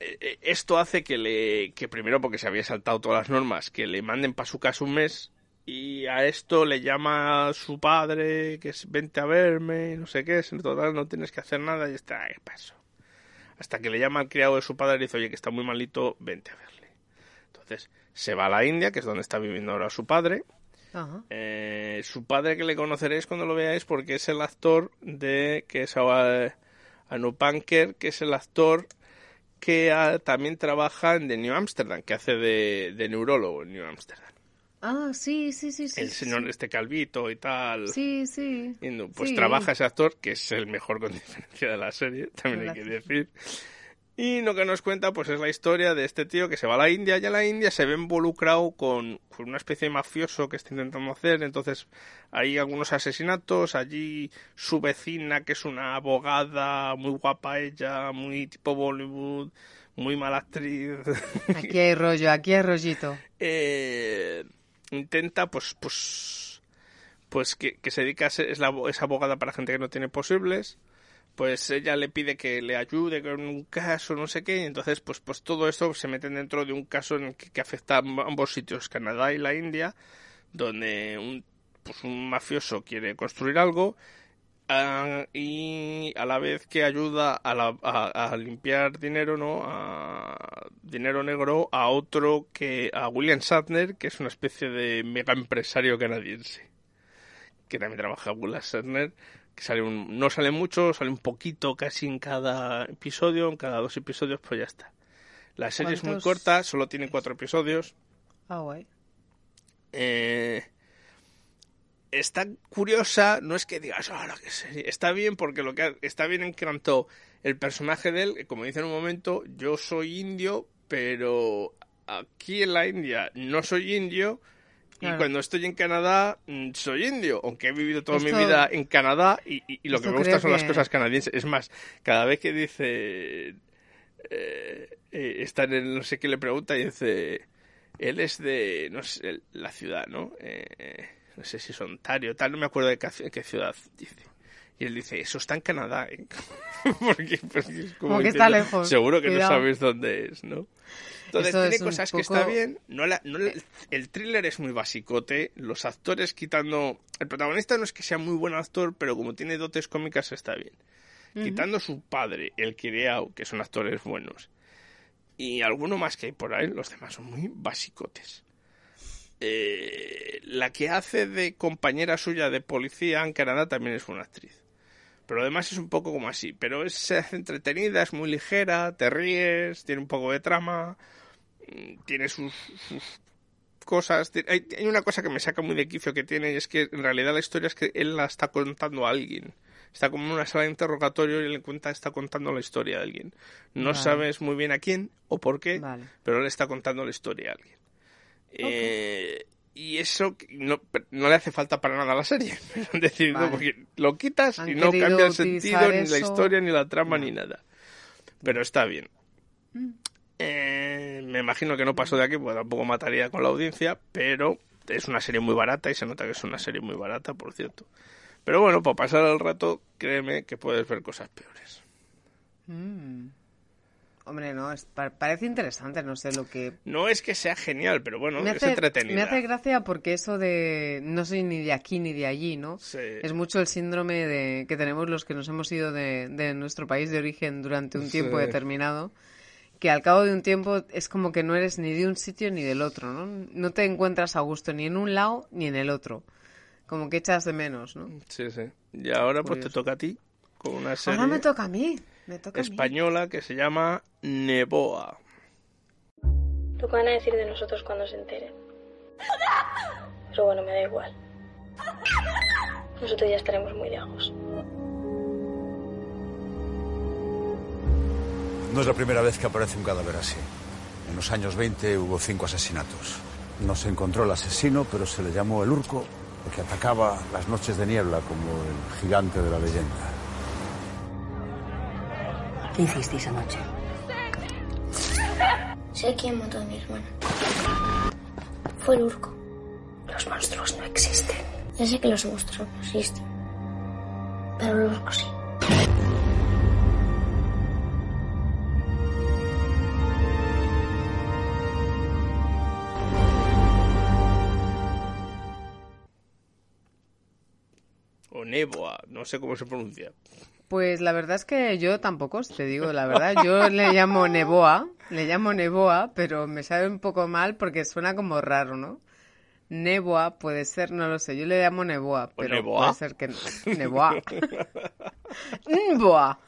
S1: eh, eh, esto hace que le que primero porque se había saltado todas las normas, que le manden para su casa un mes y a esto le llama su padre que es vente a verme, no sé qué, en total no tienes que hacer nada y está, ¿qué pasó? Hasta que le llama al criado de su padre y dice, oye, que está muy malito, vente a verle. Entonces se va a la India, que es donde está viviendo ahora su padre,
S2: Ajá.
S1: eh, su padre que le conoceréis cuando lo veáis porque es el actor de que es Anupanker, que es el actor que ah, también trabaja en The New Amsterdam, que hace de, de neurólogo en New Amsterdam.
S2: Ah, sí, sí, sí, sí.
S1: el señor
S2: sí.
S1: este calvito y tal.
S2: Sí, sí.
S1: Pues
S2: Sí.
S1: trabaja ese actor, que es el mejor con diferencia de la serie, también hay que decir. Y lo que nos cuenta, pues es la historia de este tío que se va a la India y a la India se ve involucrado con, con una especie de mafioso que está intentando hacer. Entonces hay algunos asesinatos. Allí su vecina, que es una abogada, muy guapa ella, muy tipo Bollywood, muy mala actriz.
S2: Aquí hay rollo, aquí hay rollito.
S1: eh, intenta pues pues pues que, que se dedica a ser, es, la, es abogada para gente que no tiene posibles pues ella le pide que le ayude con un caso no sé qué y entonces pues pues todo esto se mete dentro de un caso en el que, que afecta a ambos sitios Canadá y la India donde un pues un mafioso quiere construir algo ah, y a la vez que ayuda a, la- a- limpiar dinero, ¿no? A dinero negro a otro que a William Shatner, que es una especie de mega empresario canadiense, que también trabaja William Shatner, que sale un, no sale mucho, sale un poquito casi en cada episodio, en cada dos episodios, pues ya está. La serie es muy corta, solo tiene cuatro episodios.
S2: Ah, guay.
S1: Eh, está curiosa, no es que digas, "Ah, la que serie". Está bien porque lo que está bien en cuanto el personaje de él, como dice en un momento, yo soy indio, pero aquí en la India no soy indio. Y cuando estoy en Canadá, mm, soy indio, aunque he vivido toda mi vida en Canadá y, y- y lo que me gusta
S2: creo
S1: son las cosas canadienses. Es más, cada vez que dice, eh, eh, está en el no sé qué le pregunta y dice, él es de, no sé, la ciudad, ¿no? Eh, no sé si es Ontario, tal, no me acuerdo de qué, ciudad dice. Y él dice, eso está en Canadá. ¿eh? porque, porque es como
S2: Como que está lejos,
S1: Seguro que
S2: cuidado.
S1: no sabéis dónde es, ¿no? Entonces
S2: Eso
S1: tiene
S2: es
S1: cosas que está bien. No la- no la- el thriller es muy basicote. Los actores quitando... El protagonista no es que sea muy buen actor, pero como tiene dotes cómicas está bien. Quitando su padre, el criado, que son actores buenos, y alguno más que hay por ahí, los demás son muy basicotes. Eh, la que hace de compañera suya de policía en Canadá también es una actriz. Pero además es un poco como así. Pero es entretenida, es muy ligera, te ríes, tiene un poco de trama, mm, tiene sus, sus cosas. Hay, hay una cosa que me saca muy de quicio que tiene y es que en realidad la historia es que él la está contando a alguien. Está como en una sala de interrogatorio y él le cuenta, está contando la historia de alguien. No
S2: Vale.
S1: sabes muy bien a quién o por qué,
S2: Vale.
S1: pero él está contando la historia a alguien. Eh, y eso no, no le hace falta para nada a la serie.
S2: Vale.
S1: porque lo quitas
S2: Han
S1: y no cambia el sentido, ni la historia, ni la trama, ni nada. Pero está bien.
S2: Mm.
S1: Eh, me imagino que no pasó de aquí, pues tampoco mataría con la audiencia, pero es una serie muy barata y se nota que es una serie muy barata, por cierto. Pero bueno, para pasar el rato, créeme que puedes ver cosas peores.
S2: Mm. Hombre, no, es- pa- parece interesante, no sé lo que...
S1: No es que sea genial, pero bueno,
S2: me,
S1: es
S2: hace,
S1: entretenida.
S2: me hace gracia porque eso de no soy ni de aquí ni de allí, ¿no? Es mucho el síndrome de que tenemos los que nos hemos ido de, de nuestro país de origen durante un tiempo
S1: Sí.
S2: determinado, que al cabo de un tiempo es como que no eres ni de un sitio ni del otro, ¿no? No te encuentras a gusto ni en un lado ni en el otro. Como que echas de menos, ¿no?
S1: Sí, sí. Y ahora pues te toca a ti con una serie
S2: Ahora me toca a mí.
S1: Española que se llama Neboa.
S15: Lo que van a decir de nosotros cuando se enteren. Pero bueno, me da igual. Nosotros ya estaremos muy lejos.
S16: No es la primera vez que aparece un cadáver así. En los años 20 hubo cinco asesinatos. No se encontró el asesino, pero se le llamó el Urco, porque atacaba las noches de niebla como el gigante de la leyenda.
S17: ¿Qué hicisteis anoche?
S15: Sé quién mató a mi hermana. Fue el Urco. Los monstruos no existen. Ya sé que los monstruos no existen. Pero el Urco sí.
S1: O Neboa, no sé cómo se pronuncia.
S2: Pues la verdad es que yo tampoco, te digo la verdad. Yo le llamo Neboa, le llamo Neboa, pero me sabe un poco mal porque suena como raro, ¿no? Neboa puede ser, no lo sé, yo le llamo Neboa, pero
S1: Neboa?
S2: puede ser que no. Neboa. Neboa.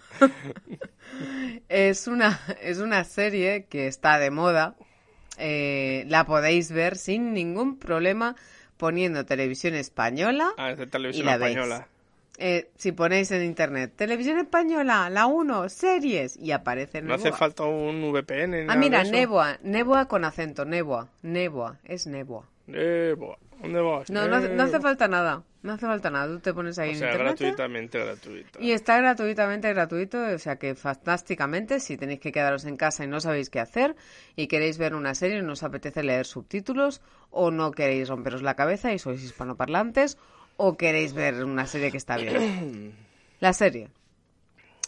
S2: es una es una serie que está de moda. Eh, la podéis ver sin ningún problema poniendo televisión española
S1: Ah, es de
S2: y
S1: televisión
S2: la veis. Eh, si ponéis en internet televisión española, la 1, series, y aparece
S1: No hace
S2: Neboa.
S1: falta un VPN. ni
S2: Ah,
S1: nada
S2: mira. Neboa, Neboa con acento, Neboa, Neboa, es Neboa.
S1: Neboa, ¿dónde vas?
S2: No, no, hace- no hace
S1: Neboa.
S2: falta nada, no hace falta nada, tú te pones ahí
S1: O
S2: en
S1: sea,
S2: internet
S1: gratuitamente, gratuito.
S2: y está gratuitamente gratuito, o sea que fantásticamente, si tenéis que quedaros en casa y no sabéis qué hacer y queréis ver una serie y no os apetece leer subtítulos o no queréis romperos la cabeza y sois hispanoparlantes o queréis ver una serie que está bien. La serie.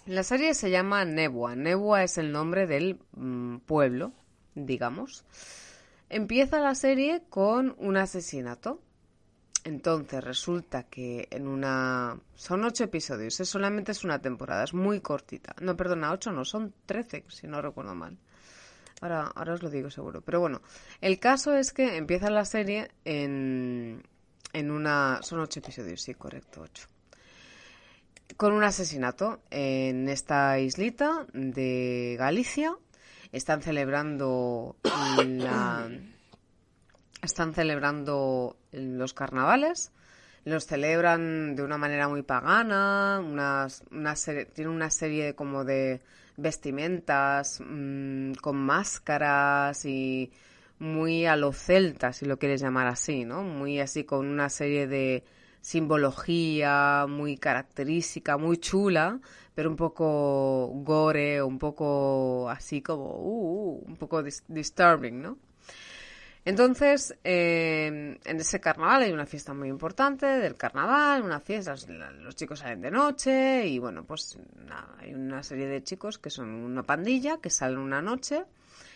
S2: La serie se llama Nebua. Nebua es el nombre del mm, pueblo, digamos. Empieza la serie con un asesinato. Entonces resulta que en una... Son ocho episodios, ¿eh? solamente es una temporada, es muy cortita. No, perdona, ocho no, son trece, si no recuerdo mal. Ahora, ahora os lo digo seguro. Pero bueno, el caso es que empieza la serie en, en una... Son ocho episodios, sí, correcto, ocho con un asesinato en esta islita de Galicia. Están celebrando la... están celebrando los carnavales. Los celebran de una manera muy pagana, unas, una serie, tienen una serie como de vestimentas mm, con máscaras y muy a lo celta, si lo quieres llamar así, ¿no? Muy así con una serie de simbología muy característica, muy chula, pero un poco gore, un poco así como, uh, un poco dis- disturbing, ¿no? Entonces, eh, en ese carnaval hay una fiesta muy importante del carnaval, una fiesta, los, chicos salen de noche y bueno, pues hay una serie de chicos que son una pandilla que salen una noche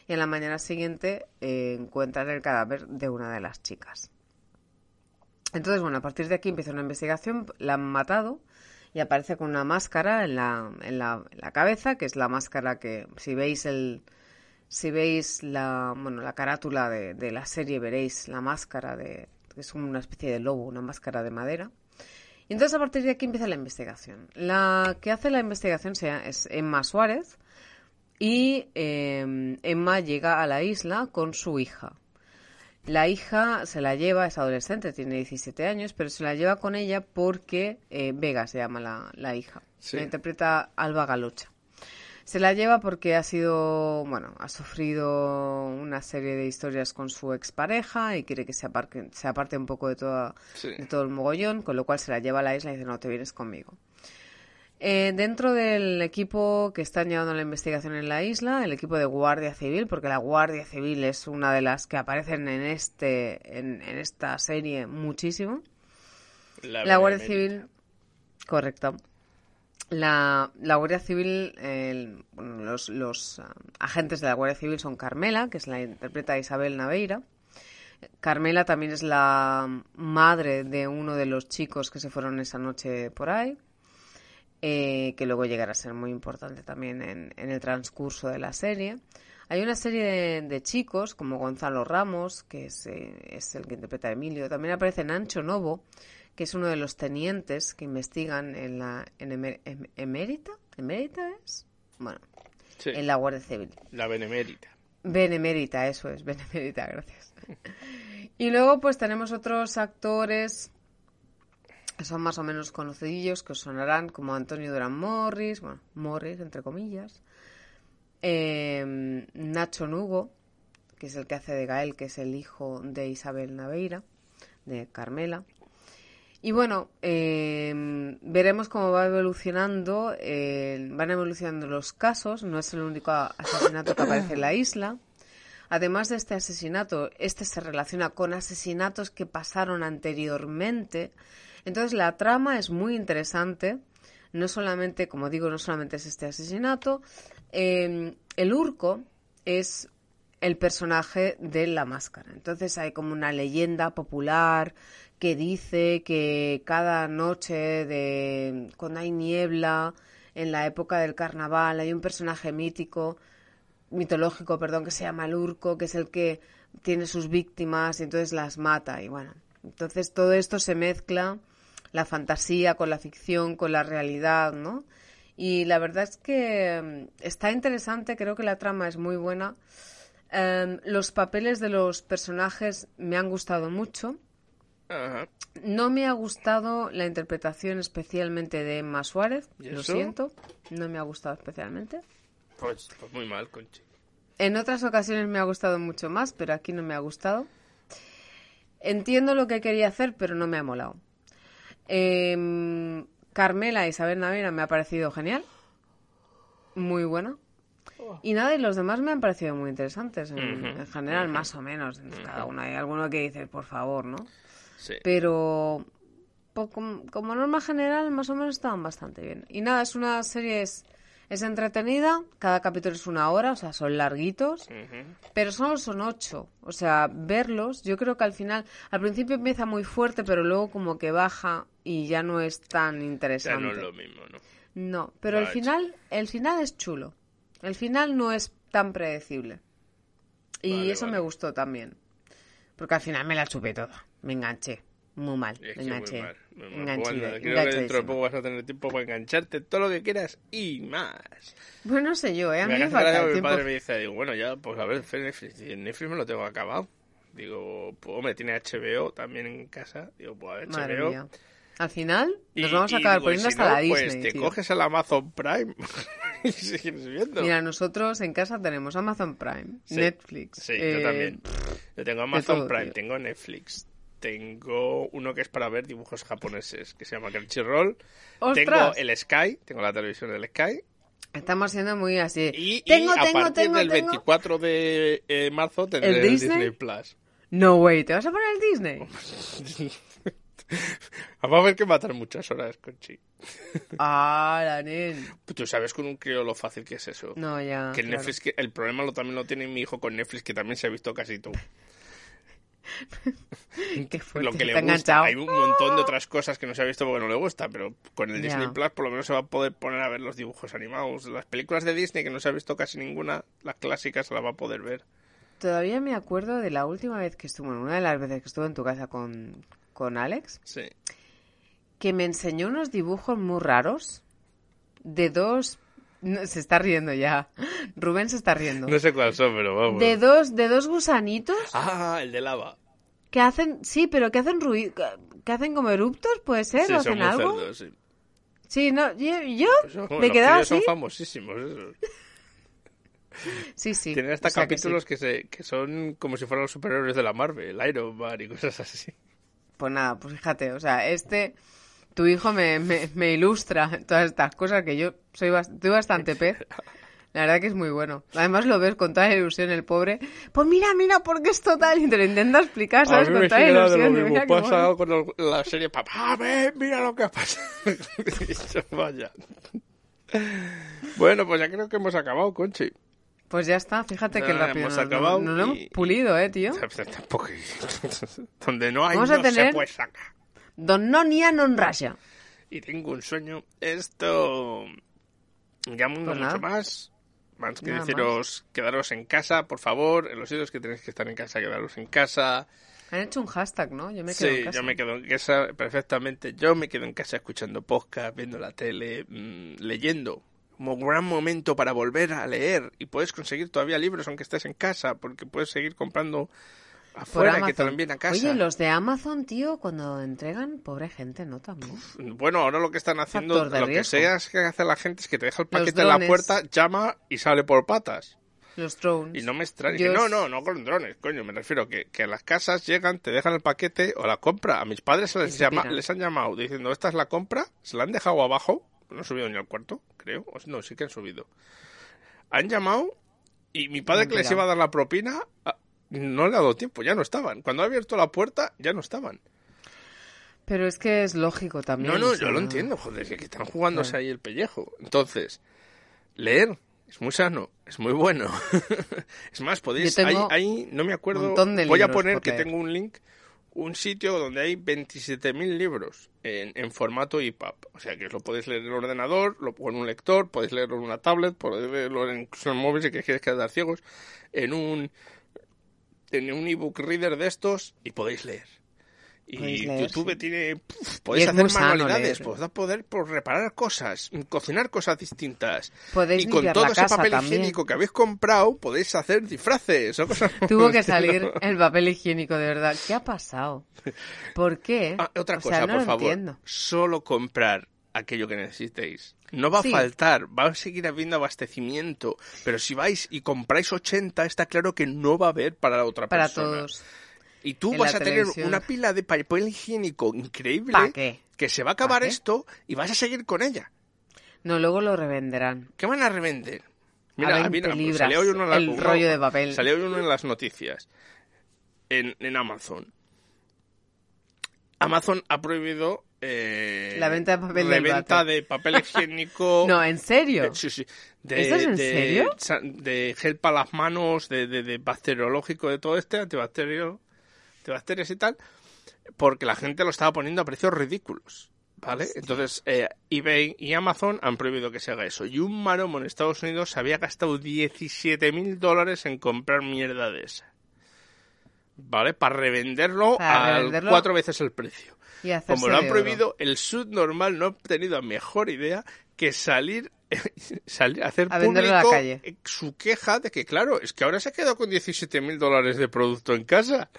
S2: y en la mañana siguiente eh, encuentran el cadáver de una de las chicas. Entonces, bueno, a partir de aquí empieza una investigación, la han matado y aparece con una máscara en la, en la, la cabeza, que es la máscara que, si veis el, si veis la, bueno, la carátula de, de la serie, veréis la máscara de, que es una especie de lobo, una máscara de madera. Y entonces a partir de aquí empieza la investigación. La que hace la investigación sea, es Emma Suárez y eh, Emma llega a la isla con su hija. La hija se la lleva, es adolescente, tiene 17 años, pero se la lleva con ella porque eh, Vega se llama la, la hija.
S1: Sí.
S2: La interpreta Alba Galocha. Se la lleva porque ha sido, bueno, ha sufrido una serie de historias con su expareja y quiere que se aparte, se aparte un poco de, toda,
S1: Sí.
S2: de todo el mogollón, con lo cual se la lleva a la isla y dice, no, te vienes conmigo. Eh, dentro del equipo que están llevando la investigación en la isla, el equipo de Guardia Civil, porque la Guardia Civil es una de las que aparecen en este en, en esta serie muchísimo. La, Guardia Civil, correcto. La, la Guardia Civil, el- bueno, los, los ah, agentes de la Guardia Civil son Carmela, que es la interpreta Isabel Naveira. Carmela también es la madre de uno de los chicos que se fueron esa noche por ahí, eh, que luego llegará a ser muy importante también en, en el transcurso de la serie. Hay una serie de, de chicos, como Gonzalo Ramos, que es, eh, es el que interpreta a Emilio. También aparece Nancho Novo, que es uno de los tenientes que investigan en la en Emer- em- Emérita. ¿Emérita es? Bueno,
S1: Sí.
S2: en la Guardia Civil.
S1: La Benemérita.
S2: Benemérita, eso es, Benemérita, gracias. Y luego pues tenemos otros actores son más o menos conocidillos, que os sonarán como Antonio Durán Morris, bueno, Morris entre comillas, eh, Nacho Nugo, que es el que hace de Gael, que es el hijo de Isabel Naveira, de Carmela. Y bueno, eh, veremos cómo va evolucionando, van evolucionando los casos, no es el único asesinato que aparece en la isla. Además de este asesinato, este se relaciona con asesinatos que pasaron anteriormente. Entonces la trama es muy interesante. No solamente, como digo, no solamente es este asesinato. Eh, el Urco es el personaje de la máscara. Entonces hay como una leyenda popular que dice que cada noche de cuando hay niebla en la época del carnaval hay un personaje mítico mitológico, perdón, que se llama el Urco, que es el que tiene sus víctimas y entonces las mata y bueno, entonces todo esto se mezcla la fantasía con la ficción, con la realidad, ¿no? Y la verdad es que mm, está interesante, creo que la trama es muy buena. Em, los papeles de los personajes me han gustado mucho. No me ha gustado la interpretación especialmente de Emma Suárez,
S1: ¿Y
S2: lo siento, no me ha gustado especialmente.
S1: Pues, pues muy mal, Conchi.
S2: En otras ocasiones me ha gustado mucho más, pero aquí no me ha gustado. Entiendo lo que quería hacer, pero no me ha molado. Em, Carmela Isabel Navera me ha parecido genial. Muy buena. Y nada, y los demás me han parecido muy interesantes. En, general, más o menos. Cada uno hay alguno que dice, por favor, ¿no?
S1: Sí.
S2: Pero como, como norma general, más o menos estaban bastante bien. Y nada, es una serie, es, es entretenida, cada capítulo es una hora, o sea, son larguitos, pero solo son ocho. O sea, verlos, yo creo que al final, al principio empieza muy fuerte, pero luego como que baja y ya no es tan
S1: Ya
S2: interesante.
S1: no es lo mismo, ¿no?
S2: No, pero el final, el final es chulo. El final no es tan predecible. Y
S1: Vale,
S2: eso me gustó también. Porque al final me la chupé toda. Me enganché. Muy mal.
S1: Es
S2: me
S1: muy
S2: enganché.
S1: mal, Pues nada, creo que dentro de poco vas a tener tiempo para engancharte todo lo que quieras y más.
S2: Bueno, no sé yo, ¿eh? A mí
S1: me
S2: falta el
S1: porque mi
S2: tiempo.
S1: padre me dice, digo, bueno, ya, pues a ver, Netflix, Netflix me lo tengo acabado. Digo, pues hombre, tiene HBO también en casa. Digo, pues a ver,
S2: Madre
S1: HBO.
S2: mía. Al final nos
S1: Y-
S2: vamos a acabar
S1: digo,
S2: poniendo
S1: si
S2: hasta
S1: no,
S2: la Disney.
S1: Pues te
S2: tío.
S1: coges el Amazon Prime y sigues viendo.
S2: Mira, nosotros en casa tenemos Amazon Prime,
S1: Sí,
S2: Netflix.
S1: Sí,
S2: eh,
S1: yo también. Yo tengo Amazon
S2: todo,
S1: Prime,
S2: tío.
S1: tengo Netflix, tengo uno que es para ver dibujos japoneses, que se llama Crunchyroll. Tengo el Sky, tengo la televisión del Sky.
S2: Estamos siendo muy así.
S1: Y,
S2: tengo,
S1: y a
S2: tengo,
S1: partir
S2: tengo,
S1: del
S2: tengo.
S1: 24 de eh, marzo tendré
S2: ¿El
S1: el
S2: Disney?
S1: Disney Plus.
S2: No way, ¿te vas a poner el Disney?
S1: Vamos a ver que matar muchas horas, Conchi.
S2: Ah, la nen.
S1: Tú sabes con un crío lo fácil que es eso.
S2: No, ya.
S1: Que el
S2: claro.
S1: Netflix, que el problema lo también lo tiene mi hijo con Netflix, que también se ha visto casi todo.
S2: Qué fuerte,
S1: lo que le gusta. Hay un montón de otras cosas que no se ha visto porque no le gusta, pero con el. Disney Plus por lo menos se va a poder poner a ver los dibujos animados. Las películas de Disney que no se ha visto casi ninguna, las clásicas las va a poder ver.
S2: Todavía me acuerdo de la última vez que estuve, bueno, una de las veces que estuve en tu casa con, con Alex,
S1: Sí.
S2: que me enseñó unos dibujos muy raros de dos... no, se está riendo ya. Rubén se está riendo.
S1: No sé cuáles son, pero vamos.
S2: De dos, de dos gusanitos
S1: Ah, el de lava.
S2: que hacen, sí, pero que hacen ruido, que hacen como eruptos, puede ser,
S1: Sí,
S2: o hacen algo.
S1: cerdos, sí.
S2: Sí, no, yo, yo
S1: Son-
S2: me quedaba así.
S1: son famosísimos esos.
S2: Sí, sí.
S1: Tienen hasta
S2: o sea que
S1: capítulos
S2: sí.
S1: que, se, que son como si fueran los superhéroes de la Marvel, Iron Man y cosas así.
S2: Pues nada, pues fíjate, o sea, este, tu hijo me, me, me ilustra todas estas cosas que yo soy, bas- estoy bastante pez. La verdad que es muy bueno. Además lo ves con toda la ilusión el pobre. Pues mira, mira, porque es total. Y te lo intenta explicar, ¿sabes?
S1: a mí
S2: Con
S1: me
S2: toda la ilusión.
S1: lo mismo. Pasa
S2: mono.
S1: con la serie Papá, ven, mira lo que pasa. Y yo, Vaya. Bueno, pues ya creo que hemos acabado, Conchi.
S2: Pues ya está, fíjate que rápido.
S1: hemos
S2: nos-
S1: acabado
S2: nos hemos
S1: y-
S2: pulido, ¿eh, tío?
S1: Tampoco. Donde no hay,
S2: Vamos a
S1: no se puede sacar.
S2: Don Nonia non raya.
S1: Y tengo un sueño. Esto. Ya mundo
S2: Pues
S1: mucho más. Más que
S2: Nada
S1: deciros, quedaros en casa, por favor. En los sitios que tenéis que estar en casa, quedaros en casa.
S2: Han hecho un hashtag, ¿no? Yo me quedo
S1: sí,
S2: en casa.
S1: yo me quedo en casa perfectamente. Yo me quedo en casa escuchando podcast, viendo la tele, mm, leyendo. Un gran momento para volver a leer. Y puedes conseguir todavía libros aunque estés en casa, porque puedes seguir comprando afuera que te lo envíen a casa.
S2: Oye, los de Amazon, tío, cuando entregan, pobre gente, ¿no? También.
S1: Bueno, ahora lo que están haciendo, lo que sea es que hace la gente es que te deja el paquete en la puerta, llama y sale por patas.
S2: Los drones.
S1: Y no me extraña.
S2: Yo
S1: no, no, no con drones, coño. Me refiero que, que a las casas llegan, te dejan el paquete o la compra. A mis padres se les, llama, les han llamado diciendo, esta es la compra. Se la han dejado abajo. No han subido ni al cuarto, creo. O no, sí que han subido. Han llamado y mi padre que les iba a dar la propina no le ha dado tiempo, ya no estaban. Cuando ha abierto la puerta, ya no estaban.
S2: Pero es que es lógico también.
S1: No, no, yo
S2: sea,
S1: lo entiendo, joder, que están jugándose
S2: Claro.
S1: ahí el pellejo. Entonces, leer es muy sano, es muy bueno. es más, podéis, ahí, ahí, no me acuerdo, voy a poner que
S2: leer.
S1: tengo un link, un sitio donde hay 27.000 libros en, en formato EPUB. O sea, que lo podéis leer en el ordenador, lo, o en un lector, podéis leerlo en una tablet, podéis leerlo en, incluso en el móvil si queréis quedar ciegos, en un en un ebook reader de estos y podéis leer. Y
S2: leer,
S1: YouTube
S2: sí.
S1: tiene. puf, podéis hacer manualidades, podéis poder por reparar cosas, cocinar cosas distintas.
S2: Podéis
S1: y con todo ese papel
S2: también.
S1: higiénico que habéis comprado, podéis hacer disfraces o cosas
S2: Tuvo que salir el papel higiénico, de verdad. ¿Qué ha pasado? ¿Por qué?
S1: Ah, otra
S2: O sea,
S1: cosa,
S2: no
S1: por favor.
S2: entiendo.
S1: Solo comprar aquello que necesitéis. No va
S2: Sí.
S1: a faltar, va a seguir habiendo abastecimiento. Pero si vais y compráis 80, está claro que no va a haber para la otra
S2: Para
S1: persona.
S2: todos.
S1: Y tú
S2: En
S1: vas a tener
S2: televisión.
S1: una pila de papel higiénico increíble
S2: ¿Pa qué?
S1: que se va a acabar esto y vas a seguir con ella.
S2: No, luego lo revenderán.
S1: ¿Qué van a revender?
S2: A
S1: Mira,
S2: 20
S1: mira,
S2: libras,
S1: salió hoy uno en la-
S2: el rollo de papel.
S1: Salió hoy uno en las noticias. En, en Amazon. Amazon ha prohibido eh,
S2: La venta de papel del
S1: reventa
S2: váter.
S1: de papel higiénico.
S2: No, ¿en serio?
S1: de- sí, sí. De,
S2: ¿Esto es en
S1: de-
S2: serio?
S1: sa- De gel para las manos, de, de, de bacteriológico, de todo este, antibacterio, antibacterias y tal, porque la gente lo estaba poniendo a precios ridículos. ¿Vale? Entonces, eh, eBay y Amazon han prohibido que se haga eso. Y un maromo en Estados Unidos se había gastado 17 mil dólares en comprar mierda de esa. ¿Vale? Para revenderlo
S2: Para
S1: a
S2: revenderlo
S1: cuatro veces el precio.
S2: Y
S1: Como lo han
S2: oro.
S1: prohibido, el sud normal no ha tenido mejor idea que salir, salir hacer
S2: A a la
S1: público
S2: calle.
S1: su queja de que, claro, es que ahora se ha quedado con 17 mil dólares de producto en casa.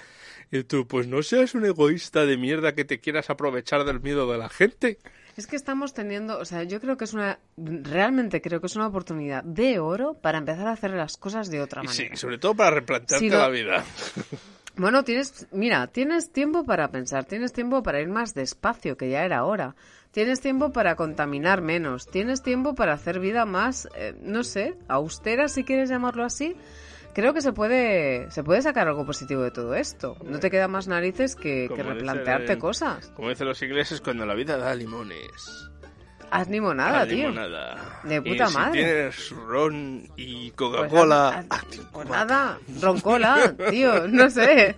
S1: Y tú, pues no seas un egoísta de mierda que te quieras aprovechar del miedo de la gente.
S2: Es que estamos teniendo, o sea, yo creo que es una, realmente creo que es una oportunidad de oro para empezar a hacer las cosas de otra
S1: Y sí,
S2: manera.
S1: sobre todo para replantearte
S2: Si no-
S1: la vida.
S2: Bueno, tienes, mira, tienes tiempo para pensar, tienes tiempo para ir más despacio, que ya era hora. Tienes tiempo para contaminar menos, tienes tiempo para hacer vida más, eh, no sé, austera si quieres llamarlo así. Creo que se puede, se puede sacar algo positivo de todo esto. No te queda más narices que, que replantearte cosas.
S1: Como dicen los ingleses, cuando la vida da limones.
S2: Haz limonada,
S1: Haz
S2: tío.
S1: limonada.
S2: De
S1: Y
S2: puta
S1: si
S2: madre.
S1: tienes ron y
S2: Pues
S1: Coca-Cola,
S2: haz- Pues nada, roncola, tío, no sé.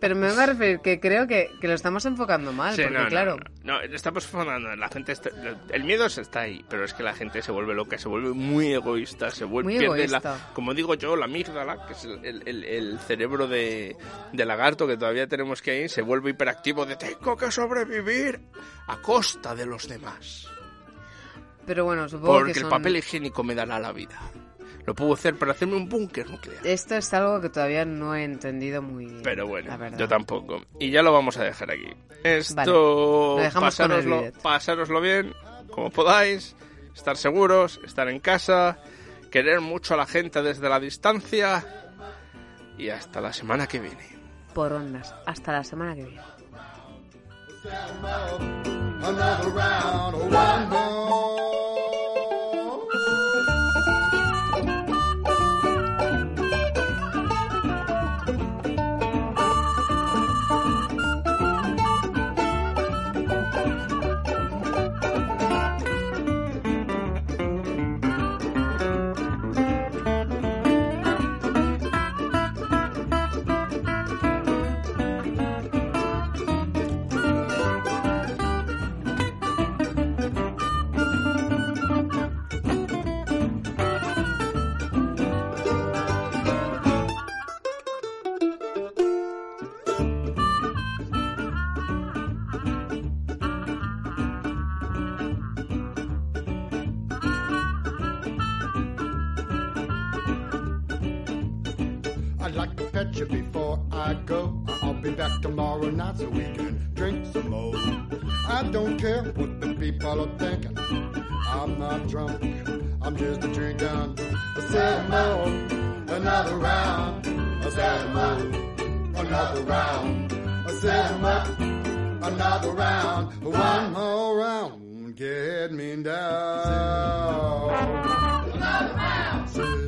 S2: Pero me voy a referir que creo que, que lo estamos enfocando mal,
S1: Sí,
S2: porque
S1: no, no,
S2: claro,
S1: No, no, estamos formando. La gente está- el miedo está ahí, pero es que la gente se vuelve loca, se vuelve muy egoísta, se vuelve
S2: Muy
S1: pierde la,
S2: egoísta.
S1: como digo yo, la amígdala, que es el, el- el- el cerebro de, de lagarto que todavía tenemos que ir, se vuelve hiperactivo de tengo que sobrevivir a costa de los demás.
S2: Pero bueno, supongo
S1: Porque
S2: que
S1: el
S2: son-
S1: papel higiénico me dará la vida. Lo puedo hacer para hacerme un búnker nuclear.
S2: Esto es algo que todavía no he entendido muy bien.
S1: Pero bueno,
S2: la
S1: yo tampoco. Y ya lo vamos a dejar aquí. Esto,
S2: Vale, lo dejamos
S1: pasároslo bien, como podáis, estar seguros, estar en casa, querer mucho a la gente desde la distancia y hasta la semana que viene.
S2: Por ondas. Hasta la semana que viene.
S18: What the people are thinking. I'm not drunk, I'm just a drinking. I said more, another round. I said more, another round. I said more, another round. One more round, get me down. Another round.